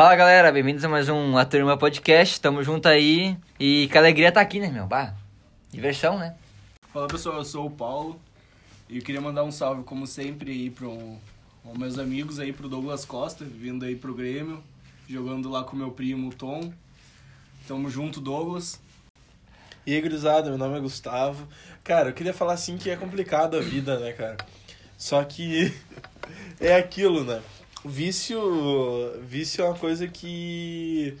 Fala galera, bem-vindos a mais um A Turma Podcast. Tamo junto aí. E que alegria tá aqui, né, meu? Bah, diversão, né? Fala pessoal, eu sou o Paulo e eu queria mandar um salve, como sempre, aí pro aos meus amigos aí, pro Douglas Costa, vindo aí pro Grêmio, jogando lá com meu primo Tom. Tamo junto, Douglas. E aí, gurizada, meu nome é Gustavo. Cara, eu queria falar assim que é complicado a vida, né, cara? Só que é aquilo, né? Vício, vício é uma coisa que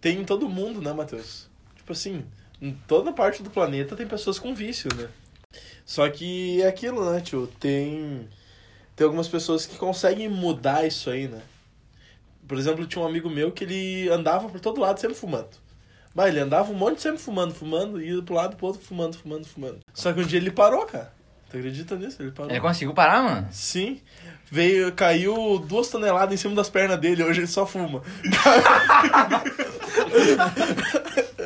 tem em todo mundo, né, Matheus? Tipo assim, em toda parte do planeta tem pessoas com vício, né? Só que é aquilo, né, tio? Tem, tem algumas pessoas que conseguem mudar isso aí, né? Por exemplo, tinha um amigo meu que ele andava por todo lado sempre fumando. Mas ele andava um monte sempre fumando, fumando, ia pro lado pro outro, fumando, fumando, fumando. Só que um dia ele parou, cara. Tu acredita nisso? Ele parou. Ele conseguiu parar, mano? Sim. Veio, caiu duas toneladas em cima das pernas dele, hoje ele só fuma.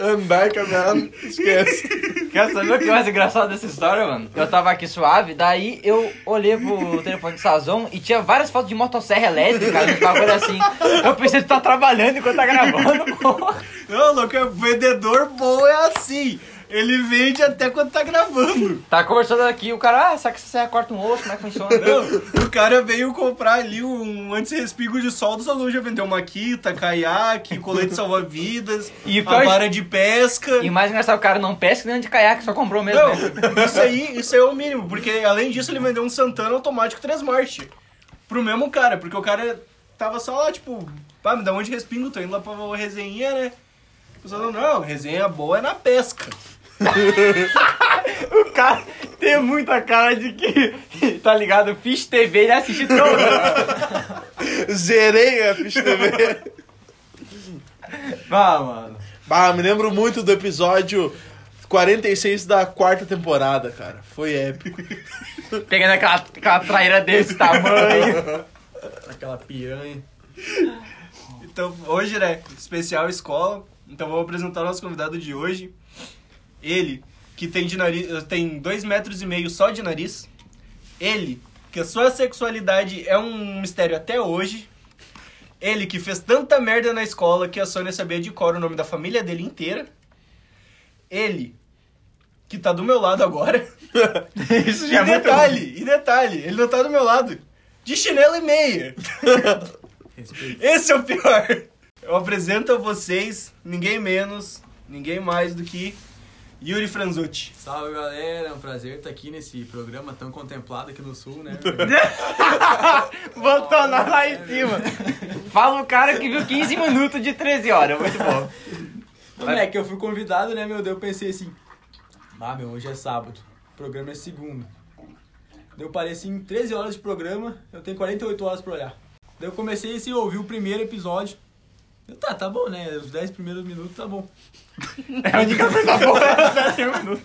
Andar e caminhar, esquece. Quer saber o que é mais engraçado dessa história, mano? Eu tava aqui suave, daí eu olhei pro telefone de Sazon e tinha várias fotos de motosserra elétrica, uns bagulho assim. Eu pensei, tu tá trabalhando enquanto tá gravando, porra. Não, louco, é vendedor bom é assim. Ele vende até quando tá gravando. Tá conversando aqui, o cara, ah, será que você corta um osso? Como é que funciona? Não, o cara veio comprar ali um anti-respingo de sol da loja, vendeu maquita, caiaque, colete salva-vidas, E a vara de pesca. E mais engraçado, o cara não pesca nem de caiaque, só comprou mesmo. Não, né? isso aí, isso aí é o mínimo, porque além disso ele vendeu um Santana automático 3 March pro mesmo cara, porque o cara tava só lá, tipo, pá, me dá um de respingo, tô indo lá pra resenha, né? O pessoal não, resenha boa é na pesca. O cara tem muita cara de que, tá ligado? Fiz TV e assisti todo. Zerei a ficha TV. Vá, mano. Bah, me lembro muito do episódio 46 da quarta temporada, cara. Foi épico. Pegando aquela, aquela traíra desse tamanho. Aquela piranha. Então, hoje, né, especial escola, então vou apresentar o nosso convidado de hoje. Ele, que tem, de nariz, tem dois metros e meio só de nariz. Ele, que a sua sexualidade é um mistério até hoje. Ele que fez tanta merda na escola que a Sônia sabia de cor o nome da família dele inteira. Ele, que tá do meu lado agora. Isso E já é muito detalhe, e detalhe, ele não tá do meu lado. De chinelo e meia. Respeito. Esse é o pior. Eu apresento a vocês ninguém menos, ninguém mais do que Yuri Franzucci. Salve galera, é um prazer estar aqui nesse programa tão contemplado aqui no sul, né? Botou nós lá em cima. Fala o cara que viu 15 minutos de 13 horas. Muito bom. Como é que eu fui convidado, né, meu Deus? Eu pensei assim, ah, meu, hoje é sábado, o programa é segunda. Eu parei assim, 13 horas de programa, eu tenho 48 horas pra olhar. Daí eu comecei assim, a ouvir o primeiro episódio. Eu, tá, tá bom, né? Os 10 primeiros minutos tá bom. É a única coisa boa é 10 minutos.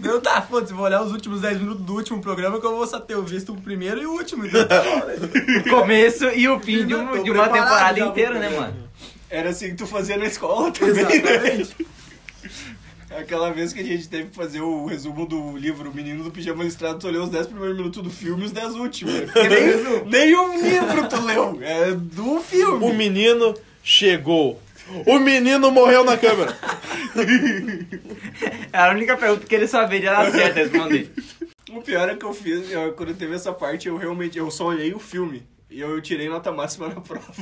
Daí eu, tá, foda-se, vou olhar os últimos 10 minutos do último programa que eu vou só ter visto o primeiro e o último. Então, tá bom, né? O começo e o fim de, um- de uma temporada inteira, né, mano? Era assim que tu fazia na escola também, né? Exatamente. Aquela vez que a gente teve que fazer o resumo do livro O Menino do Pijama Listrado, tu olhou os 10 primeiros minutos do filme e os 10 últimos. né? Nem, nem um livro tu leu, é do filme. O menino chegou. O menino morreu na câmera. Era a única pergunta que ele saberia dar certo responder. O pior é que eu fiz, eu- quando teve essa parte, eu realmente, eu só olhei o filme. E eu tirei nota máxima na prova.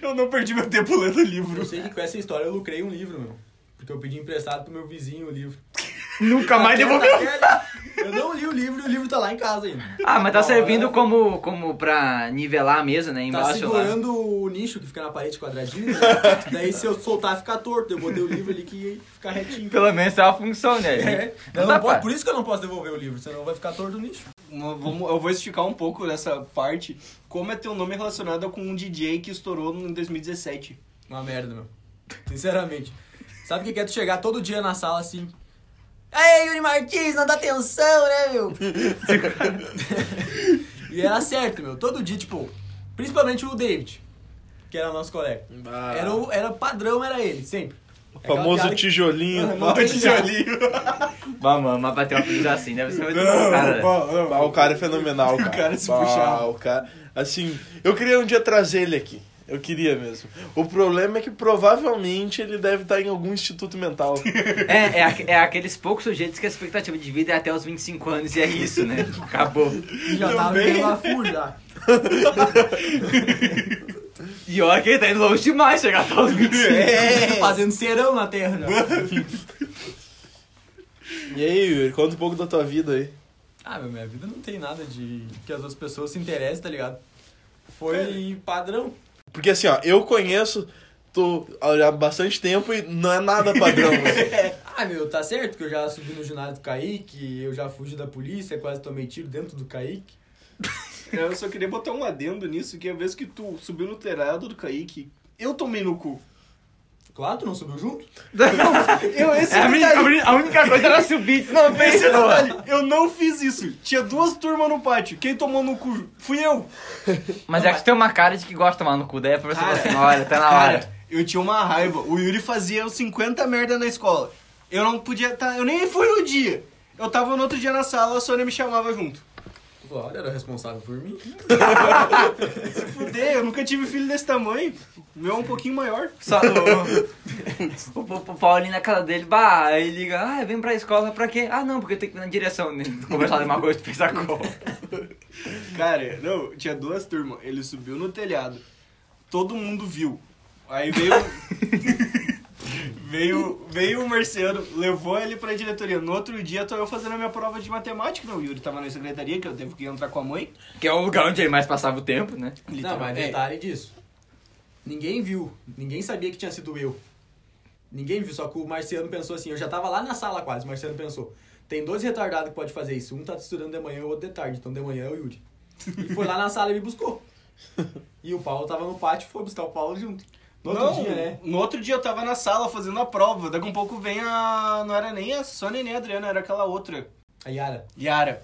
Eu não perdi meu tempo lendo o livro. Eu sei que com essa história eu lucrei um livro, meu. Porque eu pedi emprestado pro meu vizinho o livro. Nunca mais devolveu. Eu não li o livro e o livro tá lá em casa ainda. Ah, mas tá servindo como, como pra nivelar a mesa, né? Tá Embaixo lá. segurando o nicho que fica na parede quadradinho. né? Daí se eu soltar fica torto. Eu botei o livro ali que fica retinho. Pelo menos tem uma função, né? É, Não dá posso- pra- por isso que eu não posso devolver o livro, senão vai ficar torto o nicho. Uma- vamos- Eu vou esticar um pouco nessa parte. Como é teu nome relacionado com um DJ que estourou em 2017? Uma merda, meu. Sinceramente. Sabe o que que é tu chegar todo dia na sala assim? Aí, Yuri Martins, não dá atenção, né, meu? e era certo, meu. Todo dia, tipo, principalmente o David, que era nosso colega. Ah, Era, o, era padrão, era ele, sempre. o famoso piada que- tijolinho. Não, não tijolinho. Vamos, mas bater uma apelido assim deve ser muito bom, cara. Ah, o cara é fenomenal, cara. cara se Bah, puxar. o cara... Assim, eu queria um dia trazer ele aqui. Eu queria mesmo. O problema é que provavelmente ele deve estar em algum instituto mental. É, é, é aqueles poucos sujeitos que a expectativa de vida é até os 25 anos e é isso, né? Acabou. E já tava a FU já. E olha que ele tá indo longe demais chegar até os 25. É. Fazendo serão na terra já. E aí, Yuri, conta um pouco da tua vida aí. Ah, meu, minha vida não tem nada de que as outras pessoas se interessem, tá ligado? Foi padrão. Porque assim, ó, eu conheço tu há bastante tempo e não é nada padrão. né? Ah, meu, tá certo que eu já subi no ginásio do Kaique, eu já fugi da polícia, quase tomei tiro dentro do Kaique. Eu só queria botar um adendo nisso, que a vez que tu subiu no telhado do Kaique, eu tomei no cu. Claro, tu não subiu junto? Eu, esse É, a, detalhe, a única- a coisa era subir. Não, esse pensou. detalhe, eu não fiz isso. Tinha duas turmas no pátio. Quem tomou no cu fui eu. Mas é que tu tem uma cara de que gosta de tomar no cu, daí é pra você falar Cara, assim, olha, tá na Cara, hora. eu tinha uma raiva. O Yuri fazia os 50 merda na escola. Eu não podia tá, Eu nem fui no dia. Eu tava no outro dia na sala, a Sônia me chamava junto. Olha, era responsável por mim. Se fuder, eu nunca tive filho desse tamanho. O meu é um pouquinho maior. Só o, o, Paulinho na casa dele, bah, aí liga, ah, vem pra escola pra quê? Ah, não, porque eu tenho que ir na direção, né? Conversar de uma coisa, fez a cor. Cara, não, tinha duas turmas. Ele subiu no telhado. Todo mundo viu. Aí veio. veio, veio o Marciano, levou ele pra diretoria. No outro dia, tô eu fazendo a minha prova de matemática. Não, o Yuri tava na secretaria, que eu teve que entrar com a mãe. Que é o lugar onde ele mais passava o tempo, né? Não, mas É. detalhe disso. Ninguém viu, ninguém sabia que tinha sido eu. Ninguém viu, só que o Marciano pensou assim, eu já tava lá na sala quase, o Marciano pensou, tem dois retardados que pode fazer isso, um tá estudando de manhã e o outro de tarde, então de manhã é o Yuri. E foi lá na sala e me buscou. E o Paulo tava no pátio e foi buscar o Paulo junto. No outro não, dia, né? No outro dia eu tava na sala fazendo a prova. Daqui a um pouco vem a. Não era nem a Sônia nem a Adriana, era aquela outra. A Yara. Yara.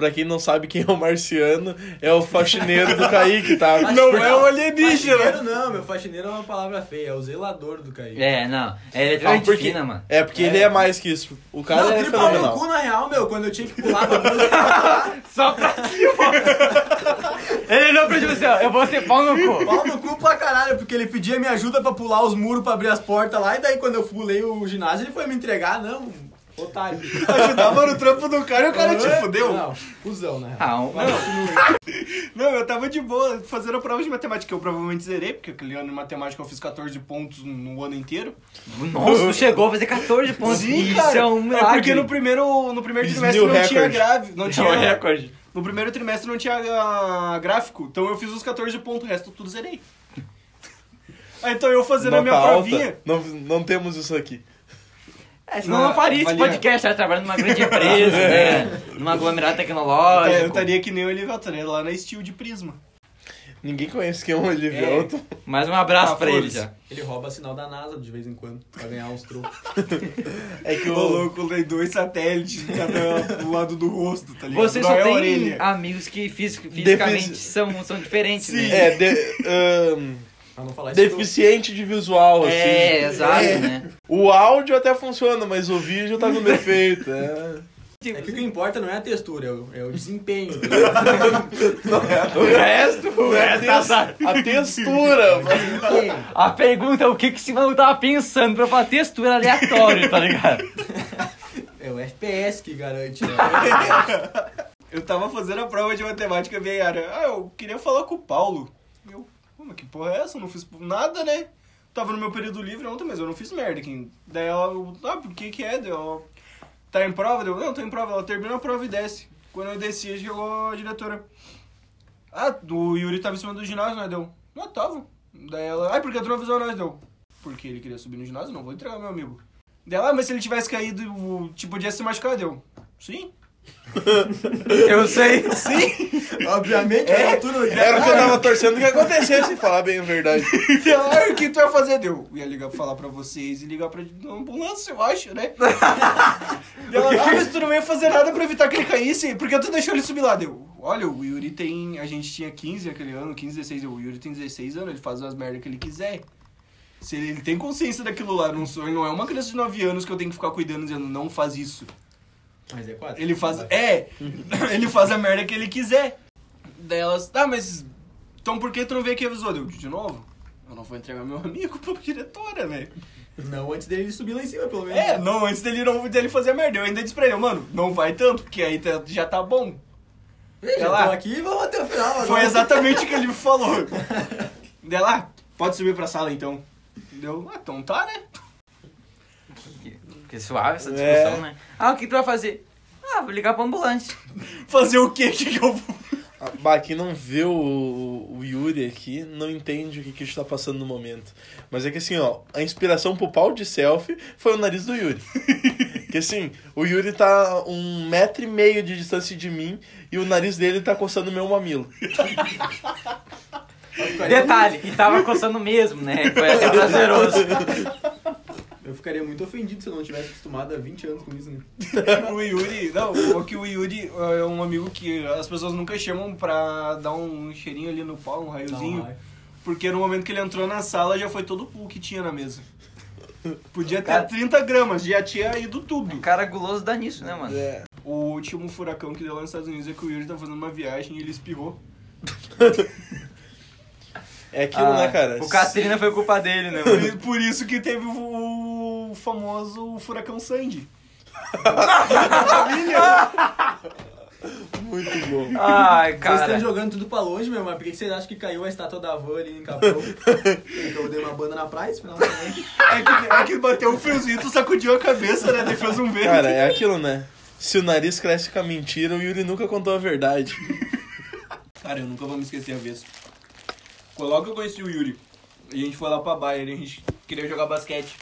Pra quem não sabe quem é o Marciano, é o faxineiro do Kaique, tá? Não é o alienígena. Faxineiro não, meu faxineiro é uma palavra feia, é o zelador do Kaique. É, não. É Ah, eletrônica porque, fina, mano. é, porque É. ele é mais que isso. O cara não, é aquele pau no fenomenal. cu, na real, meu, quando eu tinha que pular pra Só pra cima. ele não pediu assim, ó, eu vou ser pau no cu. Pau no cu pra caralho, porque ele pedia minha ajuda pra pular os muros pra abrir as portas lá, e daí quando eu pulei o ginásio, ele foi me entregar, não, otário. Ajudava no trampo do cara e o cara te fudeu. Não, cuzão, né? Ah, um-. Não, eu tava de boa fazendo a prova de matemática, eu provavelmente zerei, porque aquele ano de matemática eu fiz 14 pontos no ano inteiro. Nossa, tu chegou a fazer 14 pontos. Sim, Isso cara. é um milagre. porque no primeiro, no primeiro trimestre não tinha grave, não É um tinha recorde. No primeiro trimestre não tinha ah, gráfico, então eu fiz os 14 pontos, o resto tudo zerei. Ah, então eu fazendo a minha Nota alta. provinha. Não, não temos isso aqui. É, senão Não, não faria esse podcast, ela trabalhando numa grande empresa, né? Numa aglomerado tecnológico. Eu estaria que nem o Olivel, estaria lá na Steel de Prisma. Ninguém conhece quem é o Olivelto. Mais um abraço Ah, pra ele já. Ele rouba sinal da NASA de vez em quando, pra ganhar uns trocos. É que O louco tem dois satélites cada do lado do rosto, tá ligado? Vocês Não só é orelha. amigos que fisi- fisicamente Defici- são, são diferentes, Sim. né? É, de, ahn, Pra não falar isso. deficiente de visual, assim. É, exato, É. né? O áudio até funciona, mas o vídeo tá com defeito. É. É que o que importa não é a textura, é o, é o desempenho. tá ligado? O resto, o É a, resto, tes- azar. a textura. A pergunta é o que que esse maluco tava pensando pra falar textura aleatória, tá ligado? É o FPS que garante, né? Eu tava fazendo a prova de matemática e a Yara. Ah, eu queria falar com o Paulo. Eu, "Pô, mas que porra é essa? Eu não fiz nada, né? Tava no meu período livre ontem, mas eu não fiz merda. Quem... Daí ela, ah, por que que é? Daí ela, tá em prova? Deu, não, tô em prova. Ela termina a prova e desce. Quando eu desci, chegou a diretora. Ah, o Yuri tava em cima do ginásio, né? Deu, não, tava. Daí ela, ai, por que tu não avisou nós? Deu, porque ele queria subir no ginásio, não vou entregar meu amigo. Daí ela, ah, mas se ele tivesse caído, tipo, podia se machucar, deu. Sim. Eu sei. Obviamente, é, tudo Era o que eu tava torcendo que acontecesse, falar bem a verdade. Ah, o que tu vai fazer? Deu. Ia ligar pra falar pra vocês e ligar pra uma ambulância, eu acho, né? E ela, ah, mas tu não ia fazer nada pra evitar que ele caísse, porque tu deixou ele subir lá. Deu. Olha, o Yuri tem. A gente tinha 15 aquele ano, 15, 16. O Yuri tem 16 anos, ele faz as merdas que ele quiser. Se ele, ele tem consciência daquilo lá, não, sou, não é uma criança de 9 anos que eu tenho que ficar cuidando dizendo, não faz isso. Mas é quatro. Ele faz. É! ele faz a merda que ele quiser. Daí elas. Ah, mas. então por que tu não veio aqui avisou? Deu, de novo? Eu não vou entregar meu amigo pra diretora, né? Não, antes dele subir lá em cima, pelo menos. É, não, antes dele, não, dele fazer merda. Eu ainda disse pra ele, mano, não vai tanto, porque aí tá- já tá bom. Veja, lá. tô aqui e vamos até o final. Foi agora. exatamente o que ele me falou. Deu lá, pode subir pra sala então. Deu, ah, então tá, né? Que, que suave essa discussão, É. né? Ah, o que tu vai fazer? Ah, vou ligar pra ambulância. Fazer o quê? que, que eu vou. Ah, Bah, quem não vê o, o Yuri aqui não entende o que, que a gente tá passando no momento. Mas é que assim, ó, a inspiração pro pau de selfie foi o nariz do Yuri. que assim, o Yuri tá um metro e meio de distância de mim e o nariz dele tá coçando meu mamilo. Detalhe, e tava coçando mesmo, né? Foi até prazeroso. Eu ficaria muito ofendido se eu não tivesse acostumado há 20 anos com isso, né? O Yuri, não, o que o Yuri é um amigo que as pessoas nunca chamam pra dar um cheirinho ali no pau, um raiozinho. Não. Porque no momento que ele entrou na sala já foi todo o pulso que tinha na mesa. Podia ter Cara- 30 gramas, já tinha ido tudo. Cara guloso dá nisso, né, mano? É. O último furacão que deu lá nos Estados Unidos é que o Yuri tá fazendo uma viagem e ele espirrou. É aquilo, Ah, né, cara? O Katrina foi culpa dele, né, Por, mano? por isso que teve o, o famoso furacão Sandy. Muito bom. Ai, Vocês estão cara. jogando tudo pra longe, meu, mas por que vocês acham que caiu a estátua da van ali em Capão? Porque eu dei uma banda na praia esse final de semana. É que, é que bateu um friozinho, tu sacudiu a cabeça, né? Daí fez um vento. Cara, é aquilo, né? Se o nariz cresce com a mentira, o Yuri nunca contou a verdade. Cara, eu nunca vou me esquecer a vez. Logo que eu conheci o Yuri, e a gente foi lá pra Bayern, a gente queria jogar basquete.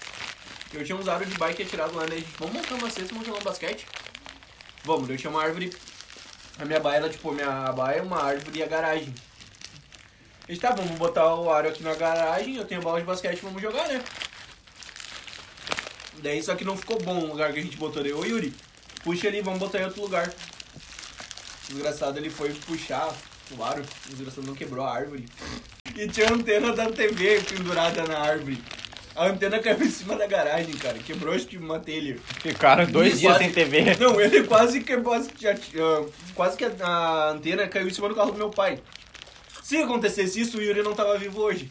Eu tinha uns árvores de bike atirado lá, né? A gente, vamos montar uma cesta, vamos jogar um basquete? Vamos, eu tinha uma árvore. A minha baia, ela, tipo, a minha baia é uma árvore e a garagem. A gente tá, vamos botar o aro aqui na garagem, eu tenho bola de basquete, vamos jogar, né? Daí só que não ficou bom o lugar que a gente botou. Daí, ô Yuri, puxa ali, vamos botar em outro lugar. Desgraçado ele foi puxar o aro, o desgraçado não quebrou a árvore. E tinha a antena da TV pendurada na árvore. A antena caiu em cima da garagem, cara. Quebrou acho que uma telha. Ficaram dois Isso, dias quase- sem TV. Não, ele quase quebrou. ah, Quase que a, a antena caiu em cima do carro do meu pai. Se acontecesse isso, o Yuri não tava vivo hoje.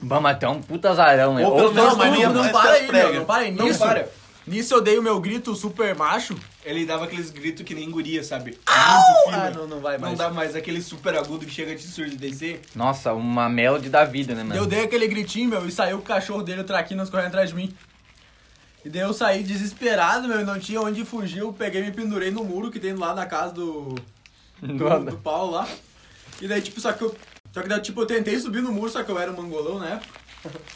Vamos até um puta azarão, né? Ou pelo menos Não, mas não, não mas para tá aí, prega. meu, não para aí. Não Nisso, para. Nisso eu dei o meu grito super macho. Ele dava aqueles gritos que nem guria, sabe? Muito Ah, fino. não, não vai Não mais. dá mais aquele super agudo que chega a te surdecer. Nossa, uma melody da vida, né, Eu mano? dei aquele gritinho, meu, e saiu o cachorro dele, o Traquinas, correndo atrás de mim. E daí eu saí desesperado, meu, e não tinha onde fugir. Eu peguei e me pendurei no muro que tem lá na casa do, do, do Paulo lá. E daí, tipo, só que eu. Só que daí, tipo, eu tentei subir no muro, só que eu era um mangolão na época.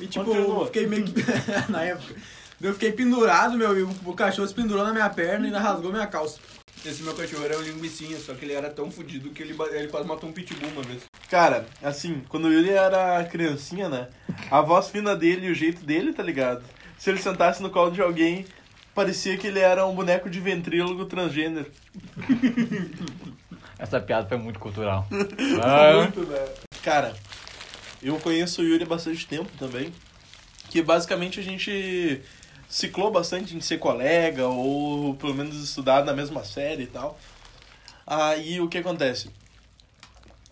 E tipo, eu fiquei meio que. na época. Eu fiquei pendurado, meu, e o, cachorro se pendurou na minha perna e ainda rasgou minha calça. Esse meu cachorro era um linguicinha, só que ele era tão fudido que ele, ele quase matou um pitbull uma vez. Cara, assim, quando o Yuri era criancinha, né? A voz fina dele e o jeito dele, tá ligado? Se ele sentasse no colo de alguém, parecia que ele era um boneco de ventrílogo transgênero. Essa piada foi muito cultural. Ah, Muito, velho. Cara, eu conheço o Yuri há bastante tempo também. Que basicamente a gente ciclou bastante em ser colega, ou pelo menos estudar na mesma série e tal. Aí o que acontece?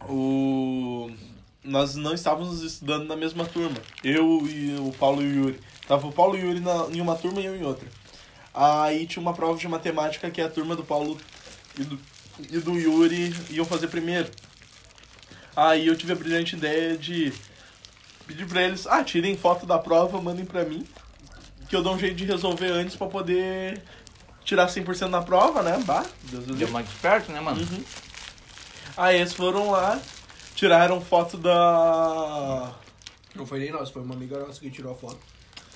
O... Nós não estávamos estudando na mesma turma. Eu e o Paulo e o Yuri. Tava o Paulo e o Yuri na, em uma turma e eu em outra. Aí tinha uma prova de matemática que a turma do Paulo e do, e do Yuri iam fazer primeiro. Aí eu tive a brilhante ideia de pedir pra eles, ah, tirem foto da prova, mandem pra mim, que eu dou um jeito de resolver antes pra poder tirar 100% na prova, né? Bah, Deus do deu mais esperto, né, mano? Uhum. Aí eles foram lá, tiraram foto da... Não foi nem nós, foi uma amiga nossa que tirou a foto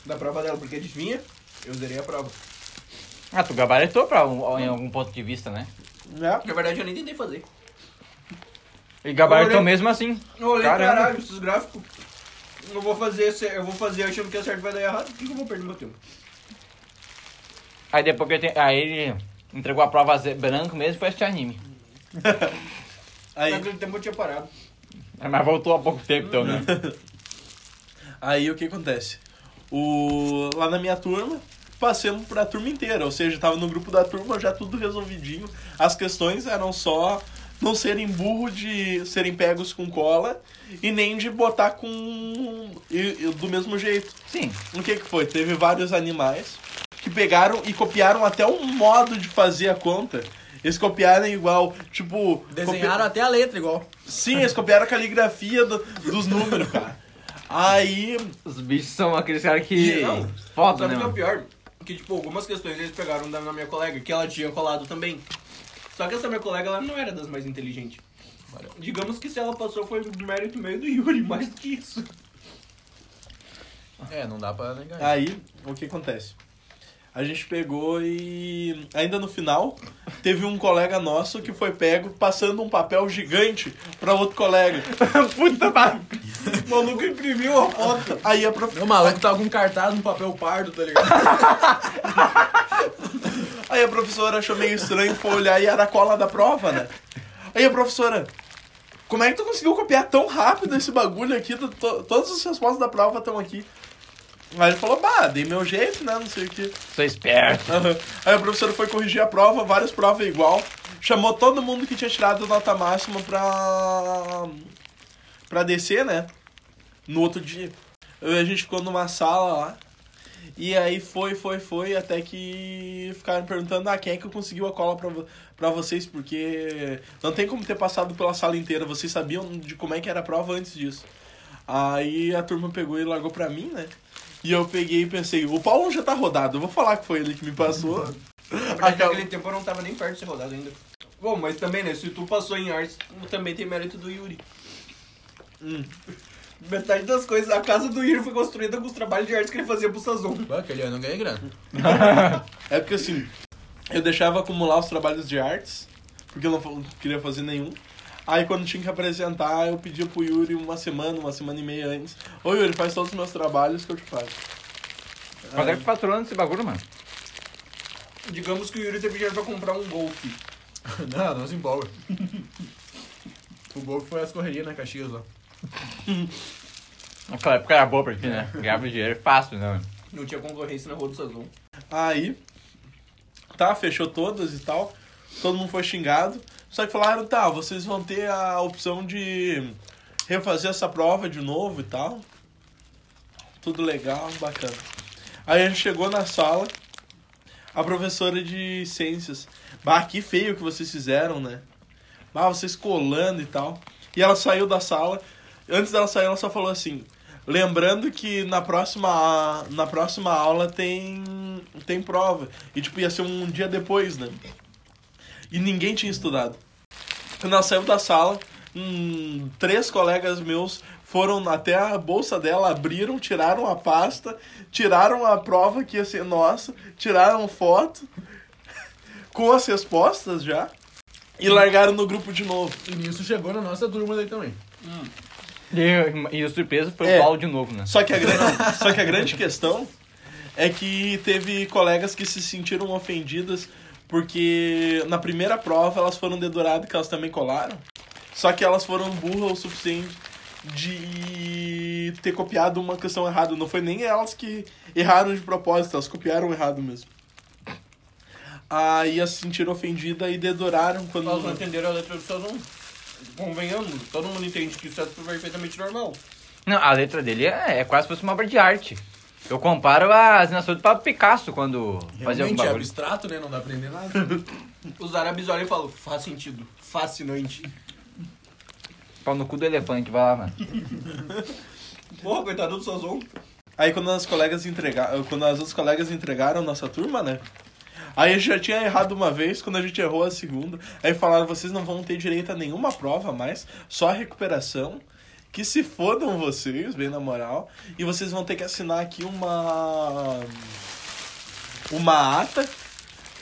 da prova dela, porque adivinha? Eu zerei a prova. Ah, tu gabaritou pra um- em algum ponto de vista, né? né? Na verdade, eu nem tentei fazer. E gabaritou Olha- mesmo assim. Eu olhei, Caramba. caralho, esses gráficos. Eu vou fazer, eu vou fazer achando que é certo vai dar errado. Por que eu vou perder meu tempo? Aí depois que eu te... Aí ele entregou a prova ze- branco mesmo e foi assistir anime. Aí, Naquele tempo eu tinha parado. Mas voltou há pouco tempo, então, né? aí o que acontece? O... Lá na minha turma, passamos pra turma inteira, ou seja, tava no grupo da turma já tudo resolvidinho. As questões eram só não serem burro de serem pegos com cola e nem de botar com. e- e do mesmo jeito. Sim. O que que foi? Teve vários animais que pegaram e copiaram até um modo de fazer a conta. Eles copiaram igual, tipo. Desenharam copi- até a letra igual. Sim, eles copiaram a caligrafia do- dos números, cara. Aí. Os bichos são aqueles caras que. Não. Foda, Sabe né, o que é o pior? Que, tipo, algumas questões eles pegaram da minha colega, que ela tinha colado também. Só que essa minha colega, ela não era das mais inteligentes. Digamos que se ela passou foi mérito meio do Yuri, mais do que isso. É, não dá pra negar. Aí, o que acontece? A gente pegou e. Ainda no final, teve um colega nosso que foi pego passando um papel gigante pra outro colega. Puta barra. O maluco imprimiu a foto. Aí a prof... O maluco tava com um cartaz no papel pardo, tá ligado? Aí a professora achou meio estranho, foi olhar e era a cola da prova, né? Aí a professora, como é que tu conseguiu copiar tão rápido esse bagulho aqui? To- to- Todas as respostas da prova estão aqui. Aí ele falou, bah, dei meu jeito, né? Não sei o que. Sou esperto. Aí a professora foi corrigir a prova, várias provas igual. Chamou todo mundo que tinha tirado nota máxima pra. pra descer, né? No outro dia. A gente ficou numa sala lá. E aí foi, foi, foi, até que ficaram perguntando, ah, quem é que conseguiu a cola pra, pra vocês? Porque não tem como ter passado pela sala inteira, vocês sabiam de como é que era a prova antes disso. Aí a turma pegou e largou pra mim, né? E eu peguei e pensei, o Paulo já tá rodado, eu vou falar que foi ele que me passou. Na verdade, Aquela- naquele tempo eu não tava nem perto de ser rodado ainda. Bom, mas também, né? Se tu passou em artes, também tem mérito do Yuri. Hum. Metade das coisas, a casa do Yuri foi construída com os trabalhos de artes que ele fazia pro Sazon. Bah, Aquele ano eu ganhei grana. É porque assim, eu deixava acumular os trabalhos de artes, porque eu não queria fazer nenhum. Aí quando tinha que apresentar, eu pedia pro Yuri uma semana, uma semana e meia antes. Ô Yuri, faz todos os meus trabalhos que eu te pago. Quando é que tu faturou nesse bagulho, mano? Digamos que o Yuri teve dinheiro pra comprar um Golf. Não, não se empolga. O gol foi as correrias na Caxias lá. Naquela época era boa pra ti, né? Ganhava dinheiro fácil, né? Não tinha concorrência na rua do Sazon. Aí, tá, fechou todas e tal. Todo mundo foi xingado. Só que falaram, tá, vocês vão ter a opção de refazer essa prova de novo e tal. Tudo legal, bacana. Aí a gente chegou na sala, a professora de ciências. Bah, que feio que vocês fizeram, né? Bah, vocês colando e tal. E ela saiu da sala. Antes dela sair, ela só falou assim: Lembrando que na próxima, na próxima aula tem, tem prova. E tipo, ia ser um dia depois, né? E ninguém tinha estudado. Quando ela saiu da sala, hum, três colegas meus foram até a bolsa dela, abriram, tiraram a pasta, tiraram a prova que ia ser nossa, tiraram foto com as respostas já e largaram no grupo de novo. E nisso chegou na nossa turma daí também. E, e a surpresa foi É. o Paulo de novo, né? Só que, a grande, só que a grande questão é que teve colegas que se sentiram ofendidas porque na primeira prova elas foram deduradas que elas também colaram. Só que elas foram burras o suficiente de ter copiado uma questão errada. Não foi nem elas que erraram de propósito, elas copiaram errado mesmo. Aí elas se sentiram ofendidas e deduraram quando. Elas não entenderam a letra do Sazon. Convenhamos, todo mundo entende que isso é perfeitamente normal. Não, a letra dele é, é quase se fosse uma obra de arte. Eu comparo a assinatura do Pablo Picasso quando fazia algum Realmente é bagulho. abstrato, né? Não dá pra entender nada. Os árabes olham e falam, faz sentido, fascinante. Pau no cu do elefante, vai lá, mano. Porra, coitado do Sazon. Aí quando as colegas entregaram, quando as outras colegas entregaram nossa turma, né? Aí a gente já tinha errado uma vez, quando a gente errou a segunda, aí falaram, vocês não vão ter direito a nenhuma prova mais, só a recuperação. Que se fodam vocês, bem na moral, e vocês vão ter que assinar aqui uma uma ata,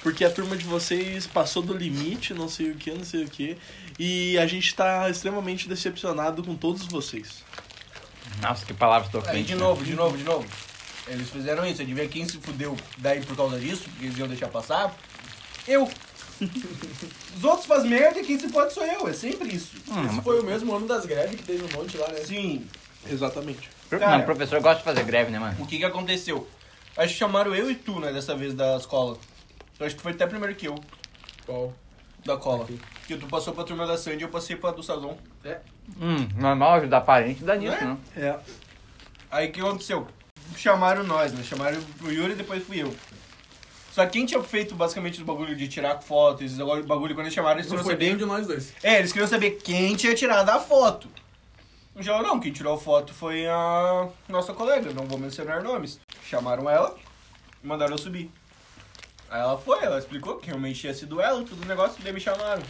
porque a turma de vocês passou do limite, não sei o que, não sei o que, e a gente tá extremamente decepcionado com todos vocês. Nossa, que palavras Aí tocantes. de né? novo, de novo, de novo. Eles fizeram isso, adivinha quem se fudeu daí por causa disso, porque eles iam deixar passar? Eu. Os outros fazem merda e quem se fode sou eu, é sempre isso. Hum, Esse foi o mesmo ano das greves que teve um monte lá, né? Sim, Exatamente. Cara. Não, o professor gosta de fazer greve, né, mano? o que que aconteceu? Acho que chamaram eu e tu, né, dessa vez da escola. Eu acho que foi até primeiro que eu. Qual? da cola. Que tu passou pra turma da Sandy e eu passei pra do Sazon. Hum, normal ajudar parente dá nisso, É? não. É. Aí o que aconteceu? Chamaram nós, né? Chamaram o Yuri e depois fui eu. Só que quem tinha feito basicamente o bagulho de tirar foto, esses bagulho, quando eles chamaram, eles Não queriam foi saber. de nós dois. É, eles queriam saber quem tinha tirado a foto. Já não, quem tirou a foto foi a nossa colega, não vou mencionar nomes. Chamaram ela e mandaram eu subir. Aí ela foi, ela explicou que realmente tinha sido ela, tudo o negócio, daí me chamaram.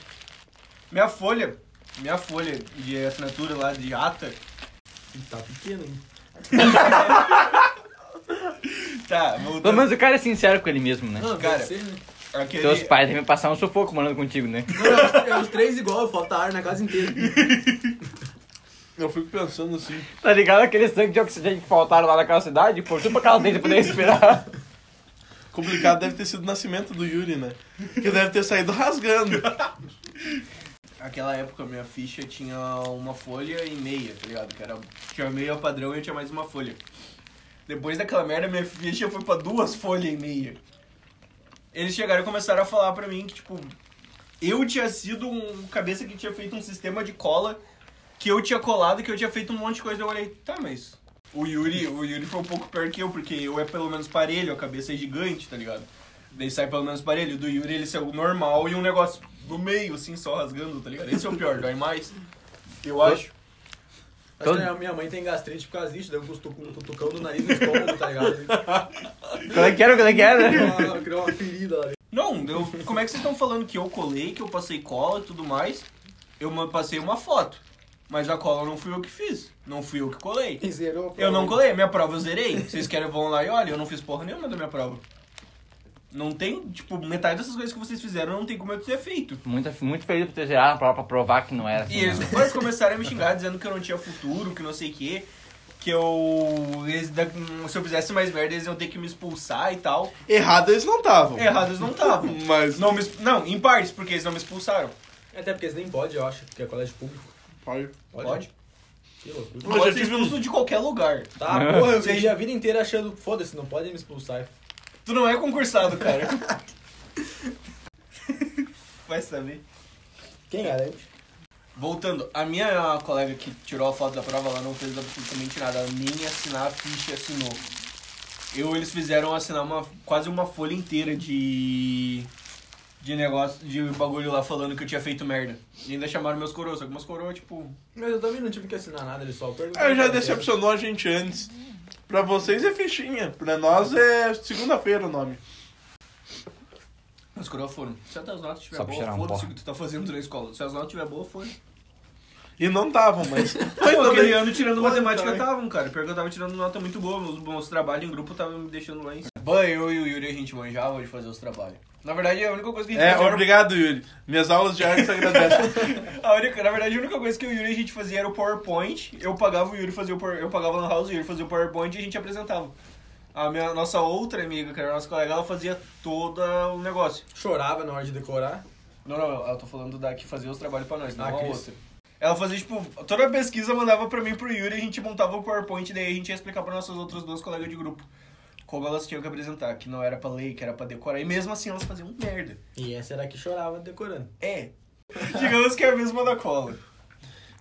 Minha folha, minha folha de assinatura lá de ata, Tá pequeno, hein? tá, Pelo voltando. menos o cara é sincero com ele mesmo, né? Não, Cara. Ser, né? Aquele, Teus pais devem passar um sufoco morando contigo, né? Não, é os, é três igual, falta ar na casa inteira. Eu fico pensando assim. Tá ligado aquele tanque de oxigênio que faltaram lá naquela cidade? Pô, tudo pra aquela dentro pra poder respirar. Complicado deve ter sido o nascimento do Yuri, né? Que deve ter saído rasgando. Aquela época minha ficha tinha uma folha e meia, tá ligado? Que era, tinha meia padrão e eu tinha mais uma folha. Depois daquela merda, minha ficha foi pra duas folhas e meia. Eles chegaram e começaram a falar pra mim que, tipo, eu tinha sido um cabeça que tinha feito um sistema de cola, que eu tinha colado, que eu tinha feito um monte de coisa. Eu olhei, tá, mas o Yuri, o Yuri foi um pouco pior que eu, porque eu é pelo menos parelho, a cabeça é gigante, tá ligado? Daí sai pelo menos parelho. Do Yuri ele saiu normal e um negócio no meio, assim, só rasgando, tá ligado? Esse é o pior, dói mais. Eu acho. Acho Todo- que a minha mãe tem gastrite por causa disso, deu um cutucão, um cutucão no nariz no estômago, tá ligado? Qual é que era, qual é que era? Criou uma, ferida lá. Não, eu, como é que vocês estão falando que eu colei, que eu passei cola e tudo mais? Eu passei uma foto. Mas a cola não fui eu que fiz. Não fui eu que colei. E zerou. Eu não colei, minha prova eu zerei. Vocês querem vão lá e olha, eu não fiz porra nenhuma da minha prova. Não tem, tipo, metade dessas coisas que vocês fizeram não tem como eu ter feito. Muito, muito feliz por ter gerado pra provar que não era assim. E eles né? depois começaram a me xingar dizendo que eu não tinha futuro, que não sei o quê. Que eu. eles se eu fizesse mais merda, eles iam ter que me expulsar e tal. Errado eles não estavam. Errados não estavam. Mas. Não, me, não, em partes, porque eles não me expulsaram. Até porque eles nem podem, eu acho, porque é colégio público. Pode. Pode? Pode eu ser expulso de qualquer lugar. Tá, porra, eu vivi a vida inteira achando, foda-se, não pode me expulsar. Tu não é concursado, cara. Vai saber. Quem garante? Voltando, a minha colega que tirou a foto da prova, ela não fez absolutamente nada. Ela nem assinar a ficha assinou. Eu, eles fizeram assinar uma, quase uma folha inteira de. De negócio, de bagulho lá falando que eu tinha feito merda. E ainda chamaram meus coroas, só que meus coroas, tipo. Mas eu também não tive que assinar nada, eles só perguntaram. É, já decepcionou a gente antes. Pra vocês é fichinha. Pra nós é segunda-feira o nome. Meus coroas foram. Se as notas Só pra boa, um foda-se pó. o que tu tá fazendo na escola. Se as notas estiver boa, foi. E não estavam, mas. Foi Pô, aquele também. ano tirando Foi matemática também. estavam, cara. Pior que eu tava tirando nota muito boa. Meus, meus trabalhos em grupo estavam me deixando lá em cima. Bom, eu e o Yuri a gente manjava de fazer os trabalhos. Na verdade, a única coisa que a gente É, fazia era- obrigado, Yuri. Minhas aulas de arte agradecem. A única, na verdade, a única coisa que o Yuri a gente fazia era o PowerPoint. Eu pagava o Yuri fazia o Power- eu pagava na house, o Yuri fazia o PowerPoint e a gente apresentava. A minha nossa outra amiga, que era a nossa colega, ela fazia todo o negócio. Chorava na hora de decorar. Não, não, eu tô falando da que fazia os trabalhos pra nós, não Ah, a Cris. outra. Ela fazia, tipo, toda a pesquisa mandava pra mim e pro Yuri, a gente montava o PowerPoint, daí a gente ia explicar pra nossas outras duas colegas de grupo como elas tinham que apresentar, que não era pra ler, que era pra decorar. E mesmo assim elas faziam merda. E essa era a que chorava decorando. É. Digamos que é a mesma da cola.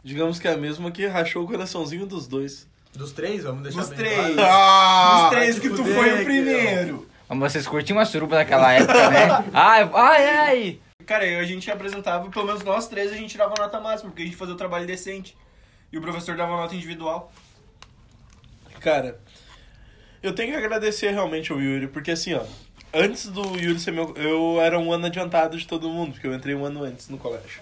Digamos que é a mesma que rachou o coraçãozinho dos dois. Dos três, vamos deixar Dos bem três. claro. Ah! Os três te que tu fuder, foi o que primeiro. Mas vocês curtiam uma suruba naquela época, né? Ai, ai, ai! Cara, eu, a gente apresentava, pelo menos nós três, a gente tirava nota máxima, porque a gente fazia o trabalho decente. E o professor dava nota individual. Cara, eu tenho que agradecer realmente ao Yuri, porque assim, ó, antes do Yuri ser meu. Eu era um ano adiantado de todo mundo, porque eu entrei um ano antes no colégio.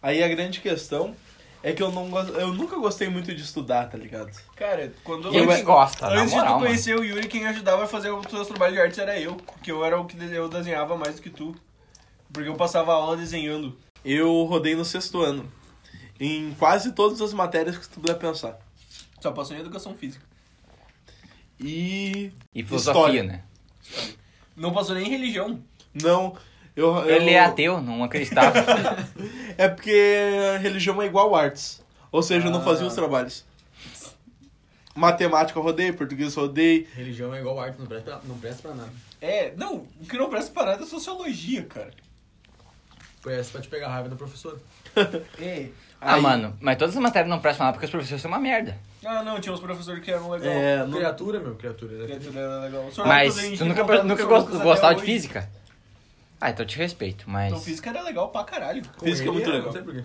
Aí a grande questão é que eu, não, eu nunca gostei muito de estudar, tá ligado? Cara, quando Quem antes, gosta, na antes de moral, tu mano. conhecer o Yuri, quem ajudava a fazer os seus trabalhos de artes era eu. Porque eu era o que eu desenhava mais do que tu. Porque eu passava a aula desenhando. Eu rodei no sexto ano. Em quase todas as matérias que tu puder pensar. Só passou em educação física. E. E filosofia, História. né? Não passou nem em religião. Não. Eu, eu- Ele é ateu, não acreditava. É porque religião é igual artes. Ou seja, eu não fazia Ah. os trabalhos. Matemática eu rodei, português eu rodei. Religião é igual arte, não presta, não presta pra nada. É, não, o que não presta pra nada é sociologia, cara. Foi essa pra te pegar a raiva da professora. Ei. Ah, Aí- mano, mas todas as matérias não prestam nada porque os professores são uma merda. Ah, não, tinha uns professores que eram legais. É, não- Criatura, meu, criatura. Era Criatura era legal. Mas tu nunca, com nunca gost- gostava de hoje. física? Ah, então eu te respeito, mas. Então, física era legal pra caralho. Com Física é muito legal. Não sei porquê.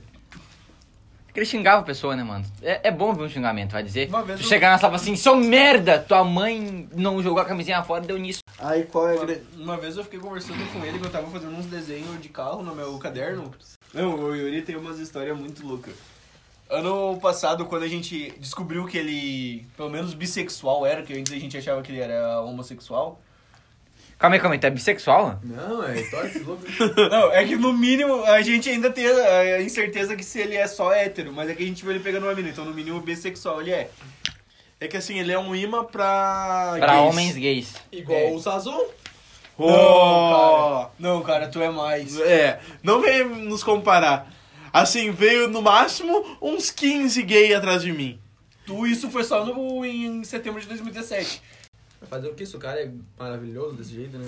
Porque ele xingava a pessoa, né, mano? É, é bom ver um xingamento, vai dizer. Uma vez tu eu- chegar na sala e assim, seu merda, tua mãe não jogou a camisinha fora e deu nisso. Aí qual é a Uma, uma vez eu fiquei conversando com ele que eu tava fazendo uns desenhos de carro no meu caderno. Não, o Yuri tem umas histórias muito loucas. Ano passado, quando a gente descobriu que ele, pelo menos bissexual era, que antes a gente achava que ele era homossexual. Calma aí, calma aí, tu é bissexual? Não, é história de louco. Não, é que no mínimo a gente ainda tem a incerteza que se ele é só hétero, mas é que a gente viu ele pegando uma mina, então no mínimo bissexual ele é. É que assim, ele é um imã pra... Pra gays. homens gays. Igual É. o Sazon. Oh! Não, cara. Não, cara, tu é mais. É, não vem nos comparar. Assim, veio no máximo uns 15 gay atrás de mim. Tu, isso foi só no, em setembro de 2017. Vai fazer o que se o cara é maravilhoso desse jeito, né?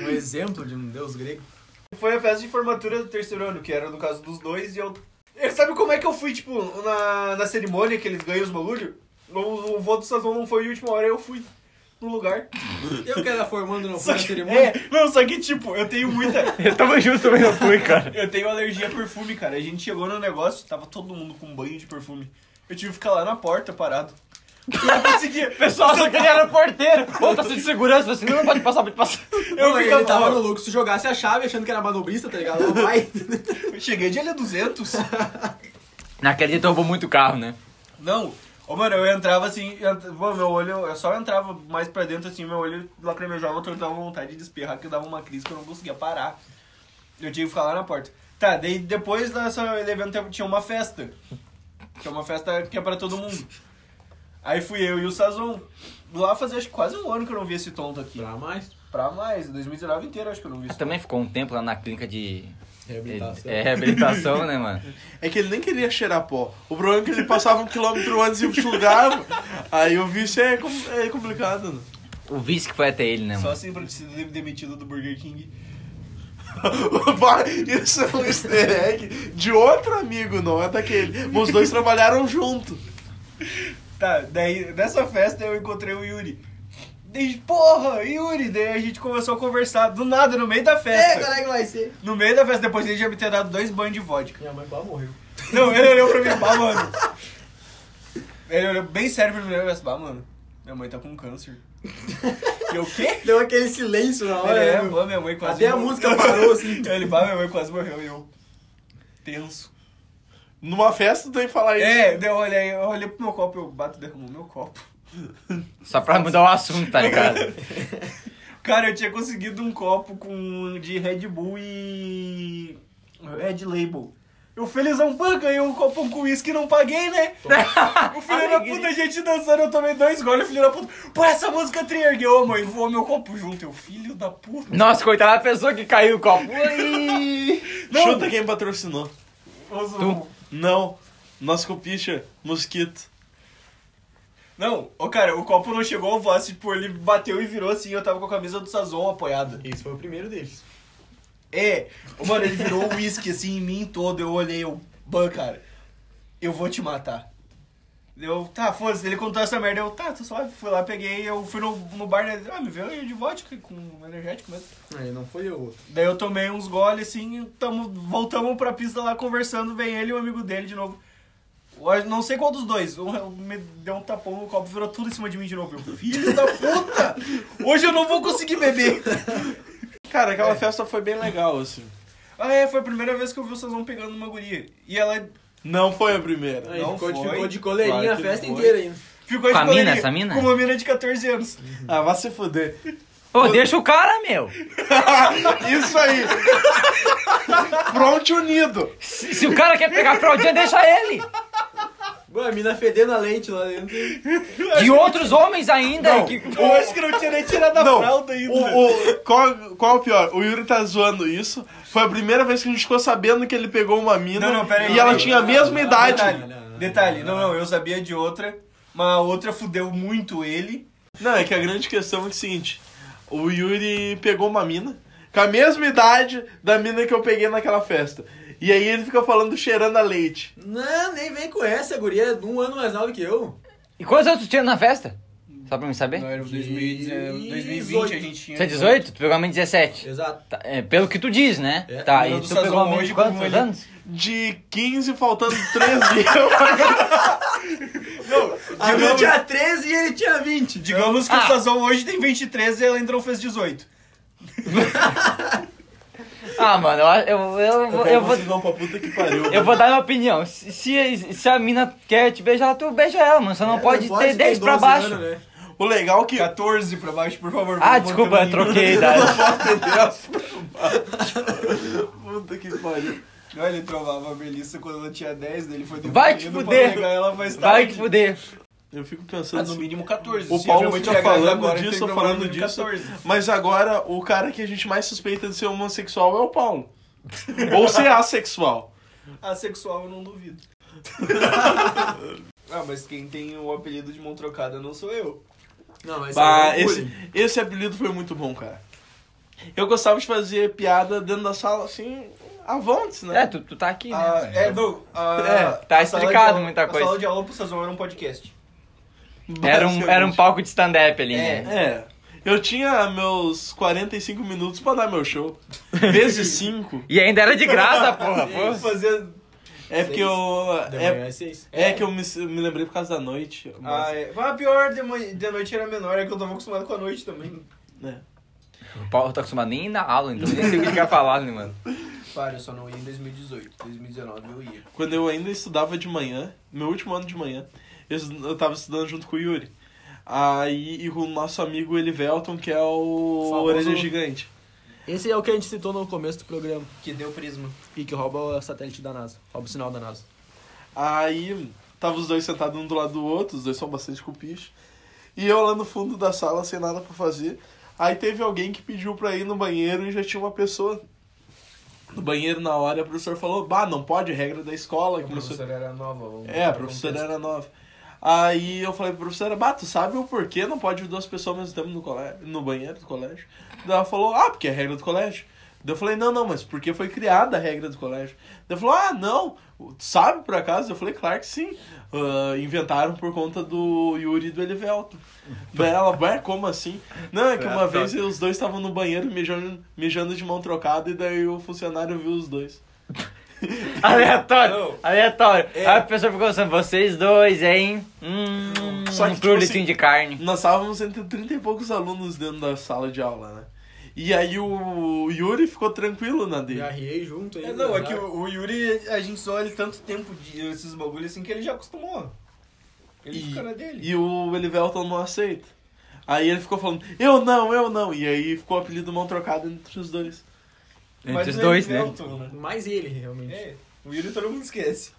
Um exemplo de um deus grego. Foi a festa de formatura do terceiro ano, que era no caso dos dois, e eu. Ele sabe como é que eu fui, tipo, na, na cerimônia que eles ganham os bagulho? O, o voto do Sazon não foi de última hora, eu fui no lugar. Eu que era formando não Só fui na que, cerimônia. é, não, só que, tipo, eu tenho muita. Eu tava junto também, não fui, cara. Eu tenho alergia a perfume, cara. A gente chegou no negócio, tava todo mundo com banho de perfume. Eu tive que ficar lá na porta, parado. Eu não conseguia. O pessoal só queria era porteiro. Ô, tá sem segurança, você não pode passar, pode passar. Eu ficava ele tava no lucro, se jogasse a chave achando que era manobrista, tá ligado? Não vai. Eu cheguei de L200. Naquele dia tu roubou muito carro, né? Não. Ô, mano, eu entrava assim, ent- pô, meu olho, eu só entrava mais pra dentro assim, meu olho lacrimejava, eu dava vontade de espirrar, que dava uma crise que eu não conseguia parar. Eu tinha que ficar lá na porta. Tá, daí depois dessa evento tinha uma festa. Tinha uma festa que é pra todo mundo. Aí fui eu e o Sazon. Lá fazia acho que quase um ano que eu não vi esse tonto aqui. Pra mais. Pra mais, 2019 inteiro acho que eu não vi esse Também ficou um tempo lá na clínica de... Reabilitação. É, reabilitação, né, mano? É que ele nem queria cheirar pó. O problema é que ele passava um quilômetro antes e enxugava. Aí o vício é, é complicado, né? O vice que foi até ele, né, Só mano? assim pra ter sido demitido do Burger King. Isso é um easter egg de outro amigo, não é daquele. Os dois trabalharam junto. Tá, daí nessa festa eu encontrei o Yuri. Daí, porra, Yuri, daí a gente começou a conversar do nada, no meio da É, festa. cara que vai ser. No meio da festa, depois ele já me ter dado dois banhos de vodka. Minha mãe quase morreu. Não, ele olhou pra mim, bah, mano. Ele olhou bem sério pra mim e falou, bah, mano, minha mãe tá com câncer. E eu, o quê? Deu aquele silêncio na hora. É, né, pô, minha mãe quase Até a morreu. música parou, assim. Ele, bah, minha mãe quase morreu e eu, tenso. Numa festa tem que falar isso. É, daí eu olhei, eu olhei pro meu copo, eu bato, derramou meu copo. Só pra mudar o assunto, tá ligado? Cara, eu tinha conseguido um copo com de Red Bull e Red Label. Eu felizão, pã, ganhei um copo com uísque e não paguei, né? o filho da puta, a gente dançando, eu tomei dois goles, o filho da puta. Pô, essa música triergueu, mãe, voou meu copo junto. Eu, filho da puta. Nossa, coitada da pessoa que caiu o copo. Ui. Chuta quem patrocinou. Oso- Não. Nosso copicha, mosquito. Não, ô cara, o copo não chegou ao voz, tipo, ele bateu e virou assim, eu tava com a camisa do Sazon apoiada. Esse foi o primeiro deles. É, mano, ele virou o uísque assim em mim todo. Eu olhei, eu, ban, cara, eu vou te matar. Eu, tá, foda-se, ele contou essa merda. Eu, tá, tô suave. Fui lá, peguei, eu fui no, no bar dele. Ah, me veio de vodka com energético mesmo. Aí não foi eu. outro. Daí eu tomei uns goles assim, tamo, voltamos pra pista lá conversando. Vem ele e o amigo dele de novo. Eu não sei qual dos dois. Um me deu um tapão no copo, virou tudo em cima de mim de novo. Eu, filho da puta! Hoje eu não vou conseguir beber. Cara, aquela É. festa foi bem legal, assim. Ah, é, foi a primeira vez que eu vi o Sazão pegando uma guria. E ela Não foi a primeira. Aí Não ficou, foi. ficou de coleirinha Claro a festa inteira ainda. ficou de Com a mina, coleirinha, essa mina? Com uma mina de 14 anos. Ah, vai se fuder. Ô, deixa o cara, meu. Isso aí. Fronte unido. Se, se o cara quer pegar fraldinha, deixa ele. Ué, a mina fedendo a leite lá dentro. De outros homens ainda. Não. que- Eu acho que não tinha nem tirado a Não, fralda ainda. o, o, qual, qual é o pior? O Yuri tá zoando isso. Foi a primeira vez que a gente ficou sabendo que ele pegou uma mina Não, não, pera aí. e ela Não, tinha a mesma não, idade. Detalhe, Não, não, não, detalhe. não, Não, não. não, eu sabia de outra, mas a outra fudeu muito ele. Não, é que a grande questão é o seguinte: o Yuri pegou uma mina Com a mesma idade da mina que eu peguei naquela festa. E aí ele fica falando cheirando a leite. Não, nem vem com essa, a guria é um ano mais nova que eu. E quantos anos tu tinha na festa? Só pra mim saber. Não, era 2019, 2020 a gente tinha. Você é 18? Tu pegou a mãe 17. Exato. Tá, é, pelo que tu diz, né? É. Tá, e tu Sazon pegou a mãe de quantos ele- anos? De 15, faltando 3 dias. A minha Digamos- tinha 13 e ele tinha 20. Digamos que Ah. o Sazon hoje tem 23 e ela não fez 18. Ah, mano, eu, eu, eu, vou- eu, vou, vão pra puta que pariu. eu vou dar minha opinião. Se, se, se a mina quer te beijar, tu beija ela, mano. Só não É, pode não ter 10 pra 12 baixo. anos, né? O legal é que 14 pra baixo, por favor. Ah, desculpa, eu troquei a idade. Puta que pariu. Olha, ele trovava a Melissa quando ela tinha 10, daí ele foi Vai te fuder. ela Vai tarde. te fuder. Eu fico Ah, pensando no assim, mínimo 14. O Paulo fica falando agora, disso, que falando no disso. 14. Mas agora o cara que a gente mais suspeita de ser homossexual é o Paulo. Ou ser assexual. Assexual eu não duvido. ah, mas quem tem o apelido de mão trocada não sou eu. Não, mas Bah, é esse, esse apelido foi muito bom, cara. Eu gostava de fazer piada dentro da sala, assim, avontes, né? É, tu, tu tá aqui, né? Ah, é, não. a- É, tá explicado aula- muita coisa. A sala de aula pro Sazon era um podcast. Era um, era um palco de stand-up ali, É. né? É. Eu tinha meus 45 minutos pra dar meu show. Vezes 5. E ainda era de graça, porra. porra. Fazer... É porque eu. De manhã É, é 6. é que eu me, me lembrei por causa da noite. Ah, Mas, é. Mas a pior de, manhã- de noite era menor, é que eu tava acostumado com a noite também. né. O Paulo tá acostumado nem ir na aula, então nem sei o que ele quer falar, né, mano? Para, eu só não ia em 2018. 2019 eu ia. Quando eu ainda estudava de manhã, meu último ano de manhã, eu, eu tava estudando junto com o Yuri. Aí, e com o nosso amigo Elivelton, que é o Famoso- Orelha Gigante. Esse é o que a gente citou no começo do programa. Que deu prisma. E que rouba o satélite da NASA. Rouba o sinal da NASA. Aí, tava os dois sentados um do lado do outro, os dois são bastante cupichos. E eu lá no fundo da sala, sem nada pra fazer. Aí teve alguém que pediu pra ir no banheiro e já tinha uma pessoa no banheiro na hora. E a professora falou, bah, não pode, regra da escola. A Começou... professora era nova. É, a professora contexto. era nova. Aí eu falei pra professora, bah, tu sabe o porquê não pode duas pessoas ao mesmo tempo no, colégio, no banheiro do colégio? Daí ela falou, ah, porque é a regra do colégio. Daí eu falei, não, não, mas porque foi criada a regra do colégio? Daí falou, ah, não, sabe por acaso? Eu falei, claro que sim. Ah, inventaram por conta do Yuri e do Elivelto. Daí ela, ué, como assim? Não, é que uma Ah, tá. vez os dois estavam no banheiro mijando, mijando de mão trocada e daí o funcionário viu os dois. Aleatório, Não. aleatório. É. Aí a pessoa ficou pensando, vocês dois, hein? Hum, Só que, um tipo assim, de carne. Nós estávamos entre 30 e poucos alunos dentro da sala de aula, né? E aí o Yuri ficou tranquilo na dele. arriei junto aí. É, não, é que o, o Yuri, a gente zoa ele tanto tempo de esses bagulhos assim que ele já acostumou. Ele E, fica na dele. e o Elivelton não aceita. Aí ele ficou falando, eu não, eu não. E aí ficou o apelido mão trocada entre os dois. Entre Mas os não dois, é né? Elton, né? Mais ele, realmente. É, o Yuri todo mundo esquece.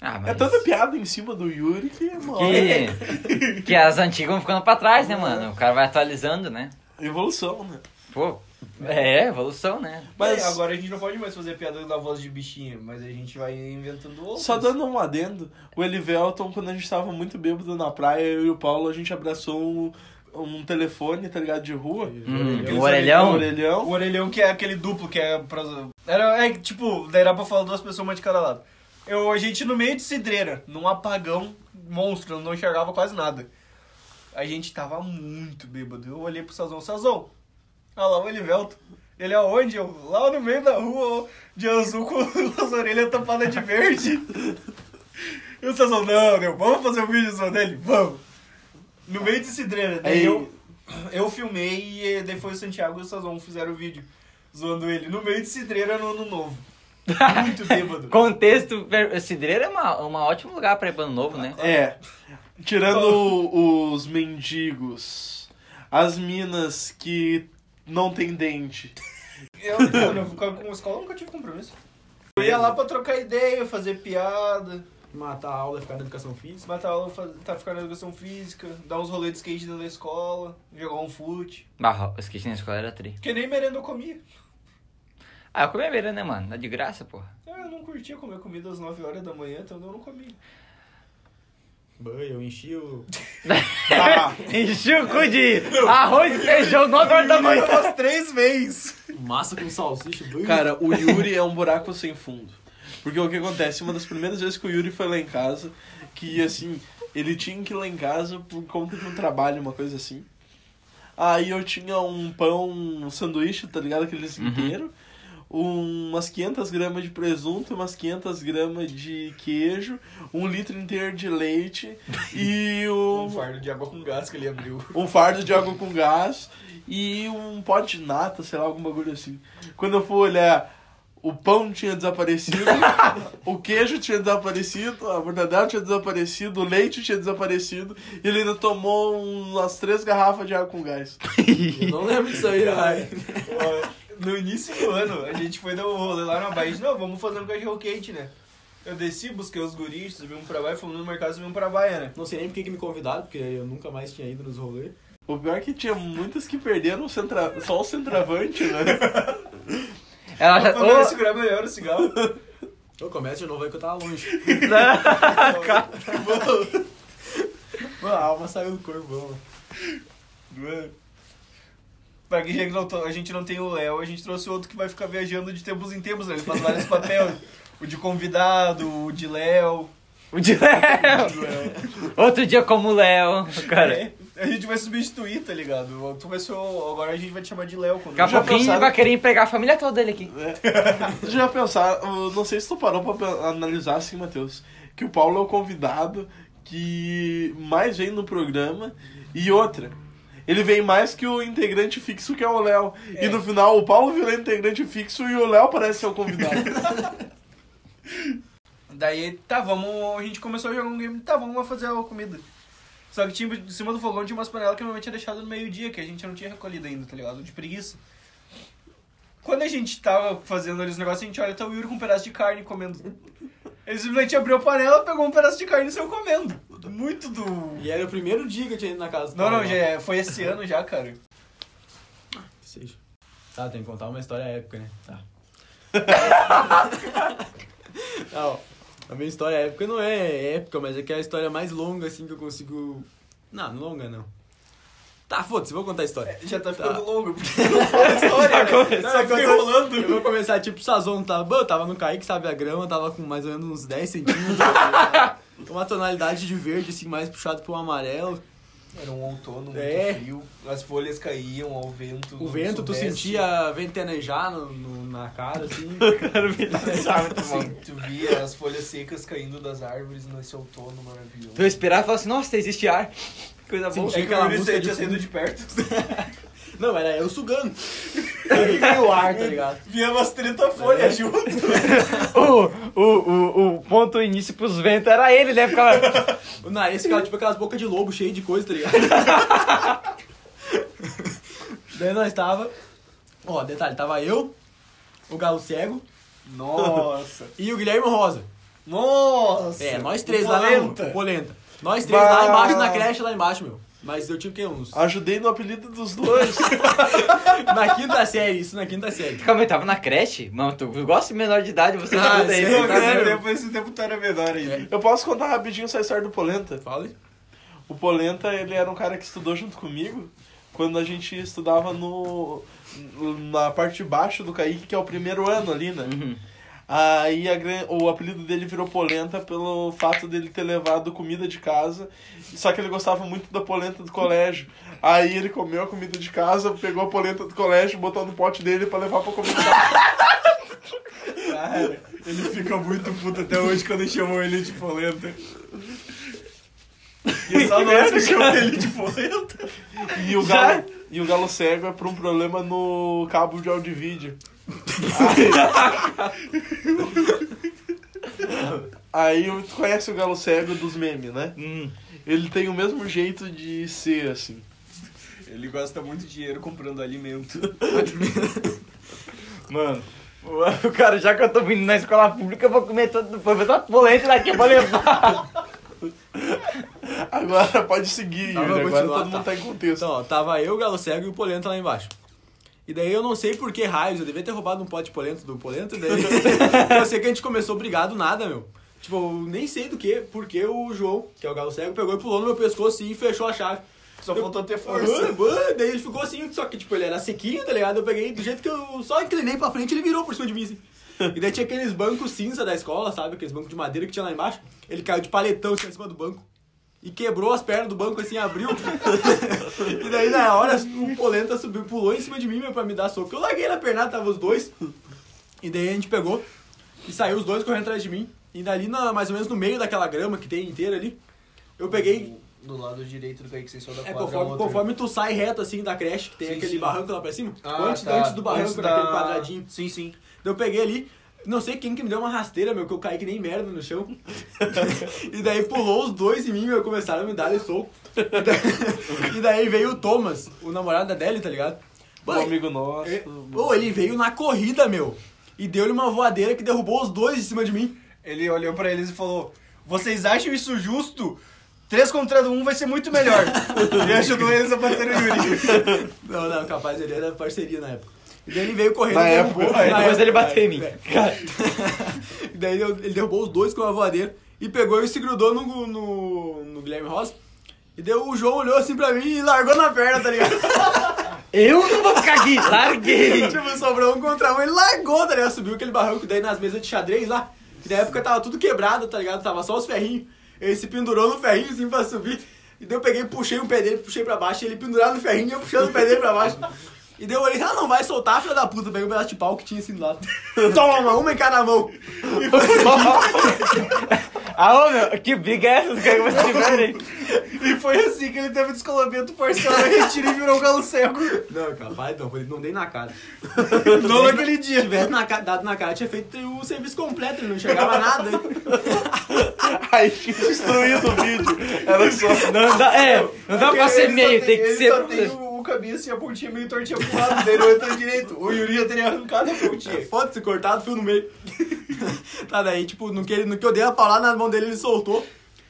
Ah, mas... É tanta piada em cima do Yuri que, mano, Que, que as antigas vão ficando pra trás, né, mano? O cara vai atualizando, né? evolução, né? Pô, é, evolução, né? Mas É, agora a gente não pode mais fazer piada da voz de bichinho, mas a gente vai inventando outras. só dando um adendo, o Elivelton, quando a gente tava muito bêbado na praia, eu e o Paulo, a gente abraçou um, um telefone, tá ligado, de rua. Hum, o orelhão. Um orelhão. O orelhão que é aquele duplo que é pra... Era, é tipo, daí era pra falar duas pessoas, uma de cada lado. Eu, a gente no meio de cidreira, num apagão monstro, eu não enxergava quase nada. A gente tava muito bêbado. Eu olhei pro Sazão, Sazão, olha lá o Elivelto. Ele aonde? Eu, lá no meio da rua, de azul com as orelhas tapadas de verde. E o Sazão, não, meu, vamos fazer um vídeo só dele? Vamos. No meio de cidreira. Daí Aí- eu, eu filmei e daí foi o Santiago e o Sazão fizeram o vídeo zoando ele no meio de cidreira no ano novo. Muito bêbado. Contexto, per- cidreira é uma, uma ótimo lugar pra ir pra ano novo, né? É. Tirando os mendigos, as minas que não tem dente. Eu, mano, eu com a escola, eu nunca tive compromisso. Eu ia lá pra trocar ideia, fazer piada, Matar a aula e ficar na educação física. matar aula, faz- tá ficando na educação física, dar uns rolês de skate dentro da escola, jogar um fute. Barra, esqueci na escola era tri. Porque nem merenda eu comia. Ah, eu comi a beira, né, mano? É de graça, porra. Ah, Eu não curtia comer comida às 9 horas da manhã, então eu não comia. Bah, Eu enchi o. Tá, enchi o cu de arroz e feijão no dor da manhã. Umas três vezes. Massa com salsicha. bem- Cara, o Yuri é um buraco sem fundo. Porque o que acontece? Uma das primeiras vezes que o Yuri foi lá em casa, que assim, ele tinha que ir lá em casa por conta de um trabalho, uma coisa assim. Aí eu tinha um pão, um sanduíche, tá ligado? Aqueles inteiro. um- umas 500 gramas de presunto, umas 500 gramas de queijo, um litro inteiro de leite e Um um, fardo de água com gás que ele abriu. um fardo de água com gás e um pote de nata, sei lá, algum bagulho assim. Quando eu fui olhar, o pão tinha desaparecido, o queijo tinha desaparecido, a mortadela tinha desaparecido, o leite tinha desaparecido e ele ainda tomou umas três garrafas de água com gás. Eu não lembro disso aí? Ó, No início do ano, a gente foi dar um rolê lá na Bahia. Não, vamos fazer um cachorro quente, né? Eu desci, busquei os guris, subimos pra baixo, fomos no mercado, subimos pra Bahia, né? Não sei nem por que que me convidaram, porque eu nunca mais tinha ido nos rolês. O pior é que tinha muitas que perderam o centra... só o centroavante, né? Ela já. Poder Ô, segurar melhor o cigarro. Eu começo de novo aí que eu tava longe. Mano, a alma saiu do corpo, mano. Pra que já que não a gente não tem o Léo, a gente trouxe outro que vai ficar viajando de tempos em tempos, né? Ele faz vários papéis. O de convidado, o de Léo. O de Léo. Outro dia como o Léo. Cara, É, a gente vai substituir, tá ligado? Tu vai ser o- Agora a gente vai te chamar de Léo. Quando daqui a Já pouquinho ele vai querer empregar a família toda dele aqui. Vocês já pensaram, eu não sei se tu parou pra analisar assim, Matheus, que o Paulo é o convidado que mais vem no programa e outra. Ele vem mais que o integrante fixo que é o Léo. E no final o Paulo virou integrante fixo e o Léo parece ser o convidado. Daí, tá, vamos. A gente começou a jogar um game. Tá, vamos lá fazer a comida. Só que tinha, em cima do fogão tinha umas panelas que a minha mãe tinha deixado no meio-dia, que a gente não tinha recolhido ainda, tá ligado? De preguiça. Quando a gente tava fazendo ali os negócios, a gente olha, tá o Yuri com um pedaço de carne comendo. Ele simplesmente abriu a panela, pegou um pedaço de carne e saiu comendo. Muito do. E era o primeiro dia que eu tinha ido na casa Não, não, já é- foi esse ano já, cara. Que seja. Tá, tem que contar uma história épica, né? Tá. não, a minha história épica não é épica, mas é que é a história mais longa, assim, que eu consigo... Não, não longa, não. Tá, foda-se, vou contar a história. Já tá ficando Tá. longo, porque não foi a história, eu tô- enrolando. Eu vou começar, tipo, o Sazon tava, bom, eu tava no Kaique, sabe, a grama tava com mais ou menos uns 10 centímetros. tá uma tonalidade de verde, assim, mais puxado pro amarelo. Era um outono muito É. frio, as folhas caíam ao vento. O vento, tu sentia ventanejar no, no- na cara, assim. Sim, tu via as folhas secas caindo das árvores nesse outono maravilhoso. Tu respirar e falar assim, nossa, existe ar. Coisa boa. Sim. É que aquela música de saído de perto. Não, era eu sugando. Veio o ar, tá ligado? Via umas 30 folhas junto. O, o, o, o ponto início pros ventos era ele, né? Ficava. O nariz ficava tipo aquelas bocas de lobo cheias de coisa, tá ligado? Daí nós tava. Ó, detalhe, tava eu, o Galo Cego Nossa. e o Guilherme Rosa. Nossa. É, nós três lá na Polenta. Nós três Bah. lá embaixo na creche, lá embaixo, meu. Mas eu tive o quê? Uns. Ajudei no apelido dos dois. Na quinta série, isso na quinta série. Calma aí, tava na creche? Mano, tu gosta de menor de idade, você Ah, escuta aí. sim, você tá Esse tempo, esse tempo tu era menor ainda. Eu posso contar rapidinho essa história do Polenta? Fale. O Polenta, ele era um cara que estudou junto comigo quando a gente estudava no na parte de baixo do Kaique, que é o primeiro ano ali, né? Uhum. Aí a o apelido dele virou Polenta pelo fato dele ter levado comida de casa, só que ele gostava muito da polenta do colégio. Aí ele comeu a comida de casa, pegou a polenta do colégio, botou no pote dele pra levar pra comer. Cara, ele fica muito puto até hoje quando chamam ele de polenta. E só nós que chamam ele de polenta. E o galo, e o galo cego é por um problema no cabo de áudio vídeo. Aí, tu conhece o galo cego dos memes, né? Hum. Ele tem o mesmo jeito de ser, assim. Ele gasta muito dinheiro comprando alimento. Mano, o cara, já que eu tô vindo na escola pública, eu vou comer todo. Vou ver toda polenta daqui pra levar. Agora pode seguir, Tá, Yuri, agora todo mundo tá. tá em contexto. Então, ó, tava eu, o Galo Cego e o Polenta lá embaixo. E daí eu não sei por que raios, eu devia ter roubado um pote de polenta do Polenta, daí eu sei que a gente começou brigado nada, meu. Tipo, eu nem sei do que, porque o João, que é o Galo Cego, pegou e pulou no meu pescoço e fechou a chave. Só faltou ter força. Aham, mano, daí ele ficou assim, só que tipo, ele era sequinho, tá ligado? Eu peguei, do jeito que eu só inclinei pra frente, ele virou por cima de mim, assim. E daí tinha aqueles bancos cinza da escola, sabe? Aqueles bancos de madeira que tinha lá embaixo. Ele caiu de paletão assim, em cima do banco. E quebrou as pernas do banco, assim, abriu. e daí, na hora, o polenta subiu, pulou em cima de mim, meu, pra me dar soco. Eu larguei na pernada, tava os dois. E daí a gente pegou e saiu os dois correndo atrás de mim. E dali, na, mais ou menos no meio daquela grama que tem inteira ali, eu peguei Do lado direito do Kaique, vocês só da é, quadra. conforme, outra. conforme tu sai reto assim da creche, que tem Sim, aquele sim. barranco lá pra cima, Ah, antes, tá. antes do barranco, Antes naquele da- quadradinho. Sim, sim. Daí eu peguei ali, não sei quem que me deu uma rasteira, meu, que eu caí que nem merda no chão. e daí pulou os dois em mim, meu, começaram a me dar soco. E daí, e daí veio o Thomas, o namorado da Deli, tá ligado? Um amigo nosso. Ô, ele veio na corrida, meu. E deu-lhe uma voadeira que derrubou os dois em cima de mim. Ele olhou pra eles e falou: Vocês acham isso justo? Três contra um vai ser muito melhor. e ajudou eles a bater o Yuri. Não, não, capaz, ele era parceria na época. E daí ele veio correndo Na e época, derrubou. na Depois época, ele bateu em é, mim. é. Cara, E daí ele ele derrubou os dois com uma voadeira e pegou e se grudou no, no, no Guilherme Rosa. E deu, o João olhou assim pra mim e largou na perna, tá ligado? eu não vou ficar aqui, larguei. tipo, sobrou um contra um, ele largou, tá ligado? Subiu aquele barranco daí nas mesas de xadrez lá. Que na época tava tudo quebrado, tá ligado? Tava só os ferrinhos. Ele se pendurou no ferrinho assim pra subir. E daí eu peguei, puxei o pé dele, puxei pra baixo, e ele pendurado no ferrinho e eu puxando o pé dele pra baixo. E daí eu olhei, ah, não vai soltar, filha da puta. Peguei um pedaço de pau que tinha assim do lado. Toma, uma em cada mão. Ah, ô meu, que briga é essa? que vocês tiveram aí? E foi assim que ele teve descolamento parcial na retira e virou um galo cego. Não, capaz, não, não dei na cara. Não naquele Se dia. tivesse na, dado na cara, tinha feito o serviço completo, ele não enxergava nada. Ai, que destruído o vídeo. Era só. Não dá, é, não dá pra ser Ele meio, tem que ele ser. O, o caminho assim, a pontinha meio tortinha pro lado dele, o outro direito. O Yuri já teria arrancado a pontinha. Foda-se, cortado, fio no meio. tá, daí, tipo, no que, ele, no que eu dei a paulada na mão dele, ele soltou.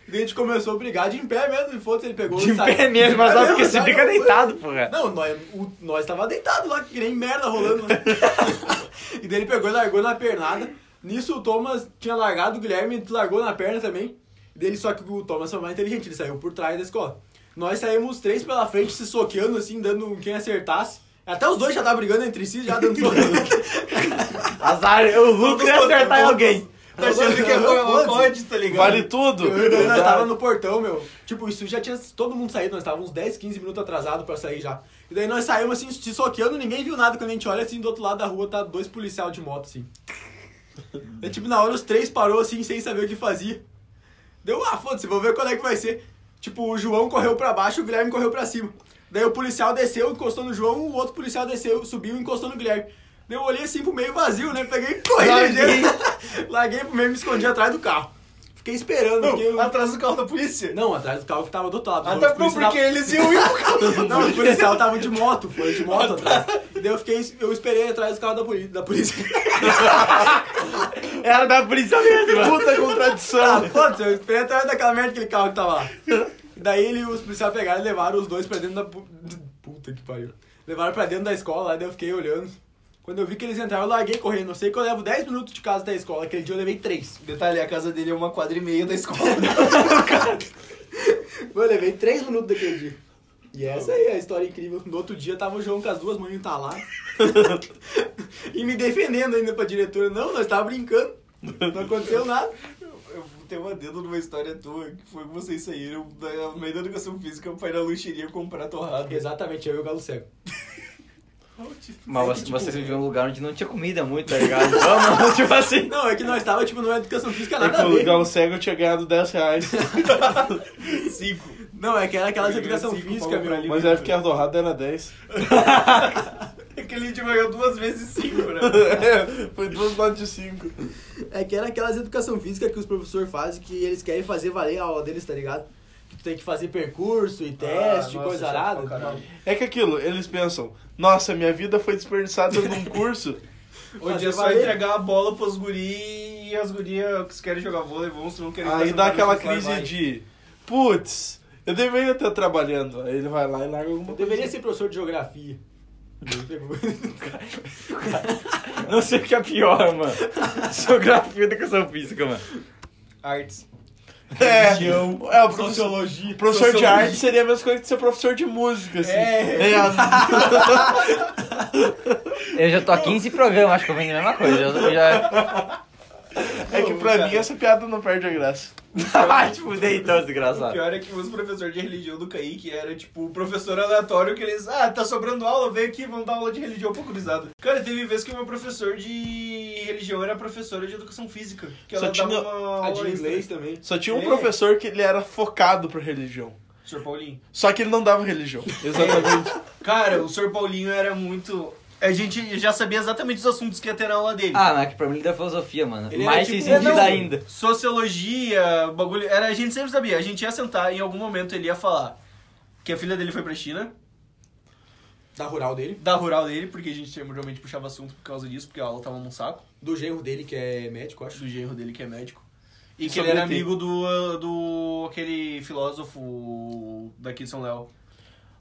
Daí a gente começou a brigar de em pé mesmo, e foda-se, ele pegou De e saiu. pé mesmo, mas É só porque você não, fica não, deitado, porra. Não, nós, o, nós tava deitado lá, que nem merda rolando lá. e daí ele pegou e largou na pernada. Nisso o Thomas tinha largado, o Guilherme largou na perna também. E dele, só que o Thomas foi mais inteligente, ele saiu por trás da escola. Nós saímos três pela frente, se soqueando assim, dando quem acertasse. Até os dois já estavam brigando entre si, já dando soco. Azar, o Lucas ia acertar em alguém. Tá achando que é pode, tá ligado? Vale tudo. Eu- nós tava no portão, meu. Tipo, isso já tinha todo mundo saído, nós tava uns 10, 15 minutos atrasado pra sair já. E daí nós saímos assim, se soqueando, ninguém viu nada. Quando a gente olha assim, do outro lado da rua tá dois policial de moto, assim. Daí, tipo, na hora os três parou assim, sem saber o que fazia. Deu, ah, foda-se, vou ver qual é que vai ser. Tipo, o João correu pra baixo, o Guilherme correu pra cima. Daí o policial desceu, encostou no João, o outro policial desceu, subiu e encostou no Guilherme. Daí eu olhei assim pro meio vazio, né? Peguei e corri Larguei. Larguei pro meio e me escondi atrás do carro. Fiquei esperando. Não, atrás do carro da polícia. Não, atrás do carro que tava do outro lado. Até não, policial- porque eles iam ir pro carro. Não, os policial tava de moto, foi de moto atrás. E daí eu fiquei, eu esperei atrás do carro da polícia. Da polícia. Era da polícia mesmo. Puta contradição. Ah, foda-se, eu esperei atrás daquela merda aquele carro que tava lá. E daí ele, os policiais pegaram e levaram os dois pra dentro da. pu- Puta que pariu. Levaram pra dentro da escola, daí eu fiquei olhando. Quando eu vi que eles entraram, eu larguei correndo. Eu sei que eu levo 10 minutos de casa até a escola. Aquele dia eu levei 3. Detalhe, a casa dele é uma quadra e meia da escola. Eu levei 3 minutos daquele dia. E essa aí é a história incrível. No outro dia tava o João com as duas mães entaladas. e me defendendo ainda pra diretora. Não, nós tava brincando. Não aconteceu nada. Eu tenho uma dedo numa história tua, que foi que vocês saíram da no meio da educação física pra ir na lancheria comprar torrada. Exatamente, eu e o Galo Cego. Mas É você- que, tipo, vocês viviam em um lugar onde não tinha comida muito, tá ligado? Vamos, tipo assim. Não, é que nós tava, tipo, numa educação física É nada que a o Cego tinha ganhado 10 reais. Cinco. Não, é que era aquelas Eu educação cinco física, meu. comprar Mas é porque a torrada era 10. Aquele gente ganhou duas vezes cinco, né? Foi duas notas de 5. É que era aquelas educação física que os professores fazem que eles querem fazer valer a aula deles, tá ligado? Tu tem que fazer percurso e teste, Ah, nossa, coisa chato arada. É que aquilo, eles pensam, nossa, minha vida foi desperdiçada num curso. Hoje é só valer. entregar a bola pros guri e as gurias que querem jogar vôlei vão, se não querem Aí dá aquela crise vai. de, putz, eu deveria estar trabalhando. Aí ele vai lá e larga alguma Eu coisa. deveria ser professor de geografia. Não sei o que é pior, mano. Geografia e educação física, mano. Artes. É, Religião, é o professor, Sociologia. professor de sociologia. arte seria a mesma coisa que ser professor de música, assim. É. É, Eu já tô há 15 programas, acho que eu venho a mesma coisa. Eu, já. é que pra mim essa piada não perde a graça. Ai, te fudei então, O desgraçado. pior é que os professores de religião do Kaique era tipo o professor aleatório que eles. Ah, tá sobrando aula, vem aqui, vamos dar aula de religião pra gurizada. Cara, teve vez que o meu professor de religião era professora de educação física. Que Só ela tinha dava uma A aula de extra. inglês também. Só tinha um É. professor que ele era focado pra religião. Sr. Paulinho. Só que ele não dava religião. Exatamente. Cara, o Sr. Paulinho era muito. A gente já sabia exatamente os assuntos que ia ter na aula dele. Ah, mas que pra mim ele dá filosofia, mano. Ele era Mais tipo- sem sentido Não, ainda. Sociologia, bagulho. Era, a gente sempre sabia. A gente ia sentar e em algum momento ele ia falar que a filha dele foi pra China, Da rural dele. da rural dele, porque a gente geralmente puxava assunto por causa disso, porque a aula tava num saco. Do genro dele, que é médico, acho. do genro dele que é médico. E que Sobre ele era ET. amigo do, do aquele filósofo daqui de São Léo.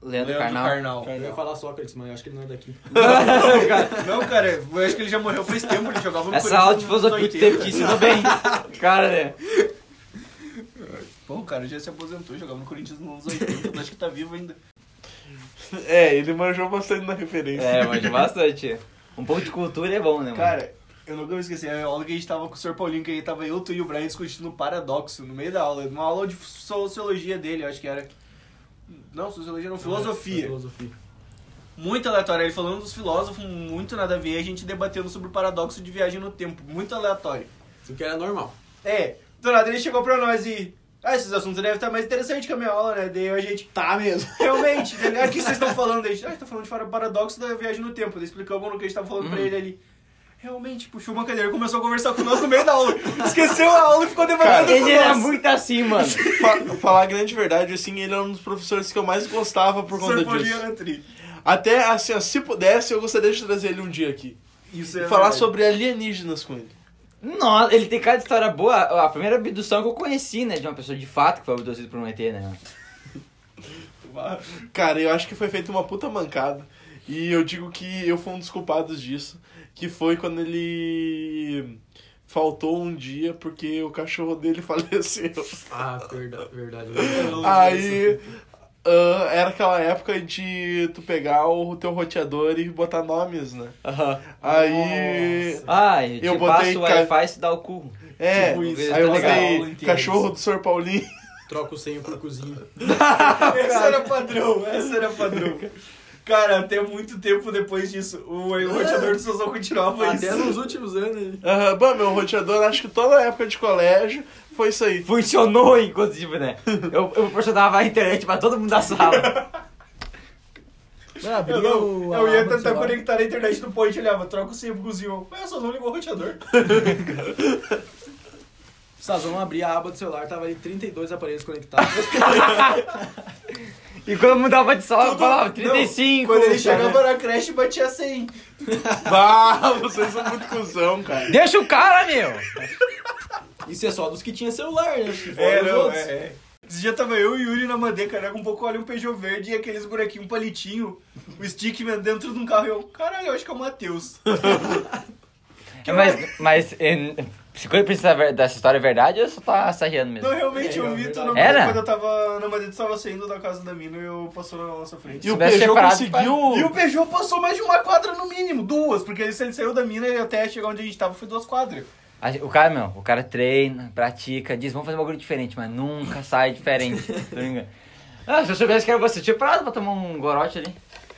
Leandro, Carnal. Eu ia falar Sócrates, mas eu acho que ele não é daqui. Não, cara, eu acho que ele já morreu faz tempo, ele jogava no Essa aula de filosofia 80. teve que ensinou bem. Cara, né? Pô, o cara já se aposentou, jogava no Corinthians nos anos 80, acho que tá vivo ainda. É, ele manjou bastante na referência. É, mas bastante. Um pouco de cultura é bom, né, mano? Cara, eu nunca vou esquecer, a aula que a gente tava com o Sr. Paulinho, que aí tava eu, tu e o Brian discutindo o paradoxo no meio da aula. Uma aula de sociologia dele, eu acho que era. Não, sociologia não, filosofia. Filosofia. Muito aleatório. Ele falando dos filósofos, muito nada a ver, a gente debatendo sobre o paradoxo de viagem no tempo. Muito aleatório. Isso que era normal. É, do nada ele chegou pra nós e. Ah, esses assuntos devem estar mais interessantes que a minha aula, né? Daí a gente. Tá mesmo. Realmente, ah, o que vocês estão falando? Daí, a gente, ah, tá falando de para- paradoxo da viagem no tempo. Daí explicamos no que a gente tava falando pra ele ali. Realmente, puxou uma cadeira e começou a conversar com nós no meio da aula. Esqueceu a aula e ficou debatendo Ele era nós. muito assim, mano. Fa- falar a grande verdade, assim, ele era um dos professores que eu mais gostava por conta. Paulinho disso. era tri. Até, assim, ó, se pudesse, eu gostaria de trazer ele um dia aqui. Isso E é falar verdade. sobre alienígenas com ele. Nossa, ele tem cada história boa. A primeira abdução que eu conheci, né? De uma pessoa de fato que foi abduzida por um ET, né? Cara, eu acho que foi feita uma puta mancada. E eu digo que eu fui um dos culpados disso. Que foi quando ele faltou um dia porque o cachorro dele faleceu. Ah, verdade. verdade. Aí ah, era aquela época de tu pegar o teu roteador e botar nomes, né? Aham. Aí. Ai, Eu eu te botei passo o ca- Wi-Fi e se dá o cu. É, Tipo isso, aí eu tá botei cachorro do Sr. Paulinho. Troca o senho por cozinha. Essa era padrão, essa era padrão. Cara, até muito tempo depois disso, o, o roteador do Sozão continuava Até isso. nos últimos anos. ele- Aham, bom, meu roteador, acho que toda a época de colégio foi isso aí. Funcionou, inclusive, né? Eu, eu proporcionava a internet pra todo mundo da sala. Ah, abria Eu, não, o- a eu ia tentar conectar a internet no point, olhava, troca o sempre pro cozinho. Mas só não ligou o roteador. O Sazão abria a aba do celular, tava ali 32 aparelhos conectados. E quando mudava de sala, eu Tudo- falava não, 35. Quando ele cara. chegava na creche, batia 100. Bah, vocês são muito cuzão, cara. Deixa o cara, meu! Isso é só dos que tinha celular, né? Que fora É, os não, outros. é, é. Esse dia tava eu e o Yuri na Mandeca, era um pouco olha um Peugeot verde e aqueles buraquinhos palitinho, o stickman dentro de um carro. e Eu, caralho, eu acho que é o Matheus. Mas, mas em- se quando precisa dessa história é verdade, eu só tá sarriando mesmo. Não, realmente, É, eu vi tu verdade. na Era? quando eu tava na Madeira, tu tava saindo da casa da mina e eu passou na nossa frente. E o Peugeot separado, conseguiu. E o Peugeot passou mais de uma quadra no mínimo, duas, porque se ele saiu da mina e até chegar onde a gente tava foi duas quadras. O cara, meu, o cara treina, pratica, diz, vamos fazer um bagulho diferente, mas nunca sai diferente. tá ligado? ah, se eu soubesse que era você, eu tinha parado pra tomar um gorote ali.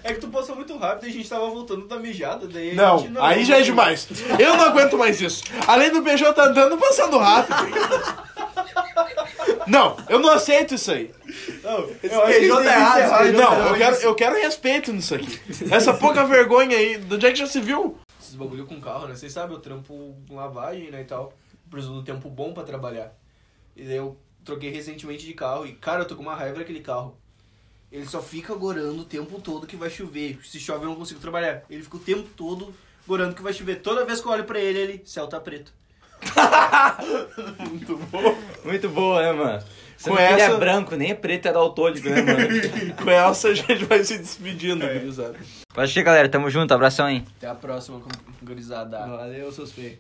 É que tu passou muito rápido e a gente tava voltando da mijada, daí a Não, gente aí já é demais. Eu não aguento mais isso. Além do Peugeot tá andando passando rápido. Não, eu não aceito isso aí. Não, Esse a gente tá errado, Não, então, eu quero, eu quero respeito nisso aqui. Essa pouca vergonha aí, do onde é que já se viu? Esses bagulho com carro, né? Vocês sabem, eu trampo com lavagem, né, e tal. Preciso do tempo bom pra trabalhar. E daí eu troquei recentemente de carro e, cara, eu tô com uma raiva daquele carro. Ele só fica gorando o tempo todo que vai chover. Se chove eu não consigo trabalhar. Ele fica o tempo todo gorando que vai chover. Toda vez que eu olho pra ele, ele, céu tá preto. Muito bom. Muito boa, né, mano? Com não ele essa- é branco, nem é preto, é daltônico, né, mano? Com essa a gente vai se despedindo, gurizada. Pode ser, galera. Tamo junto. Abração aí. Até a próxima, gurizada. Valeu, seus feios.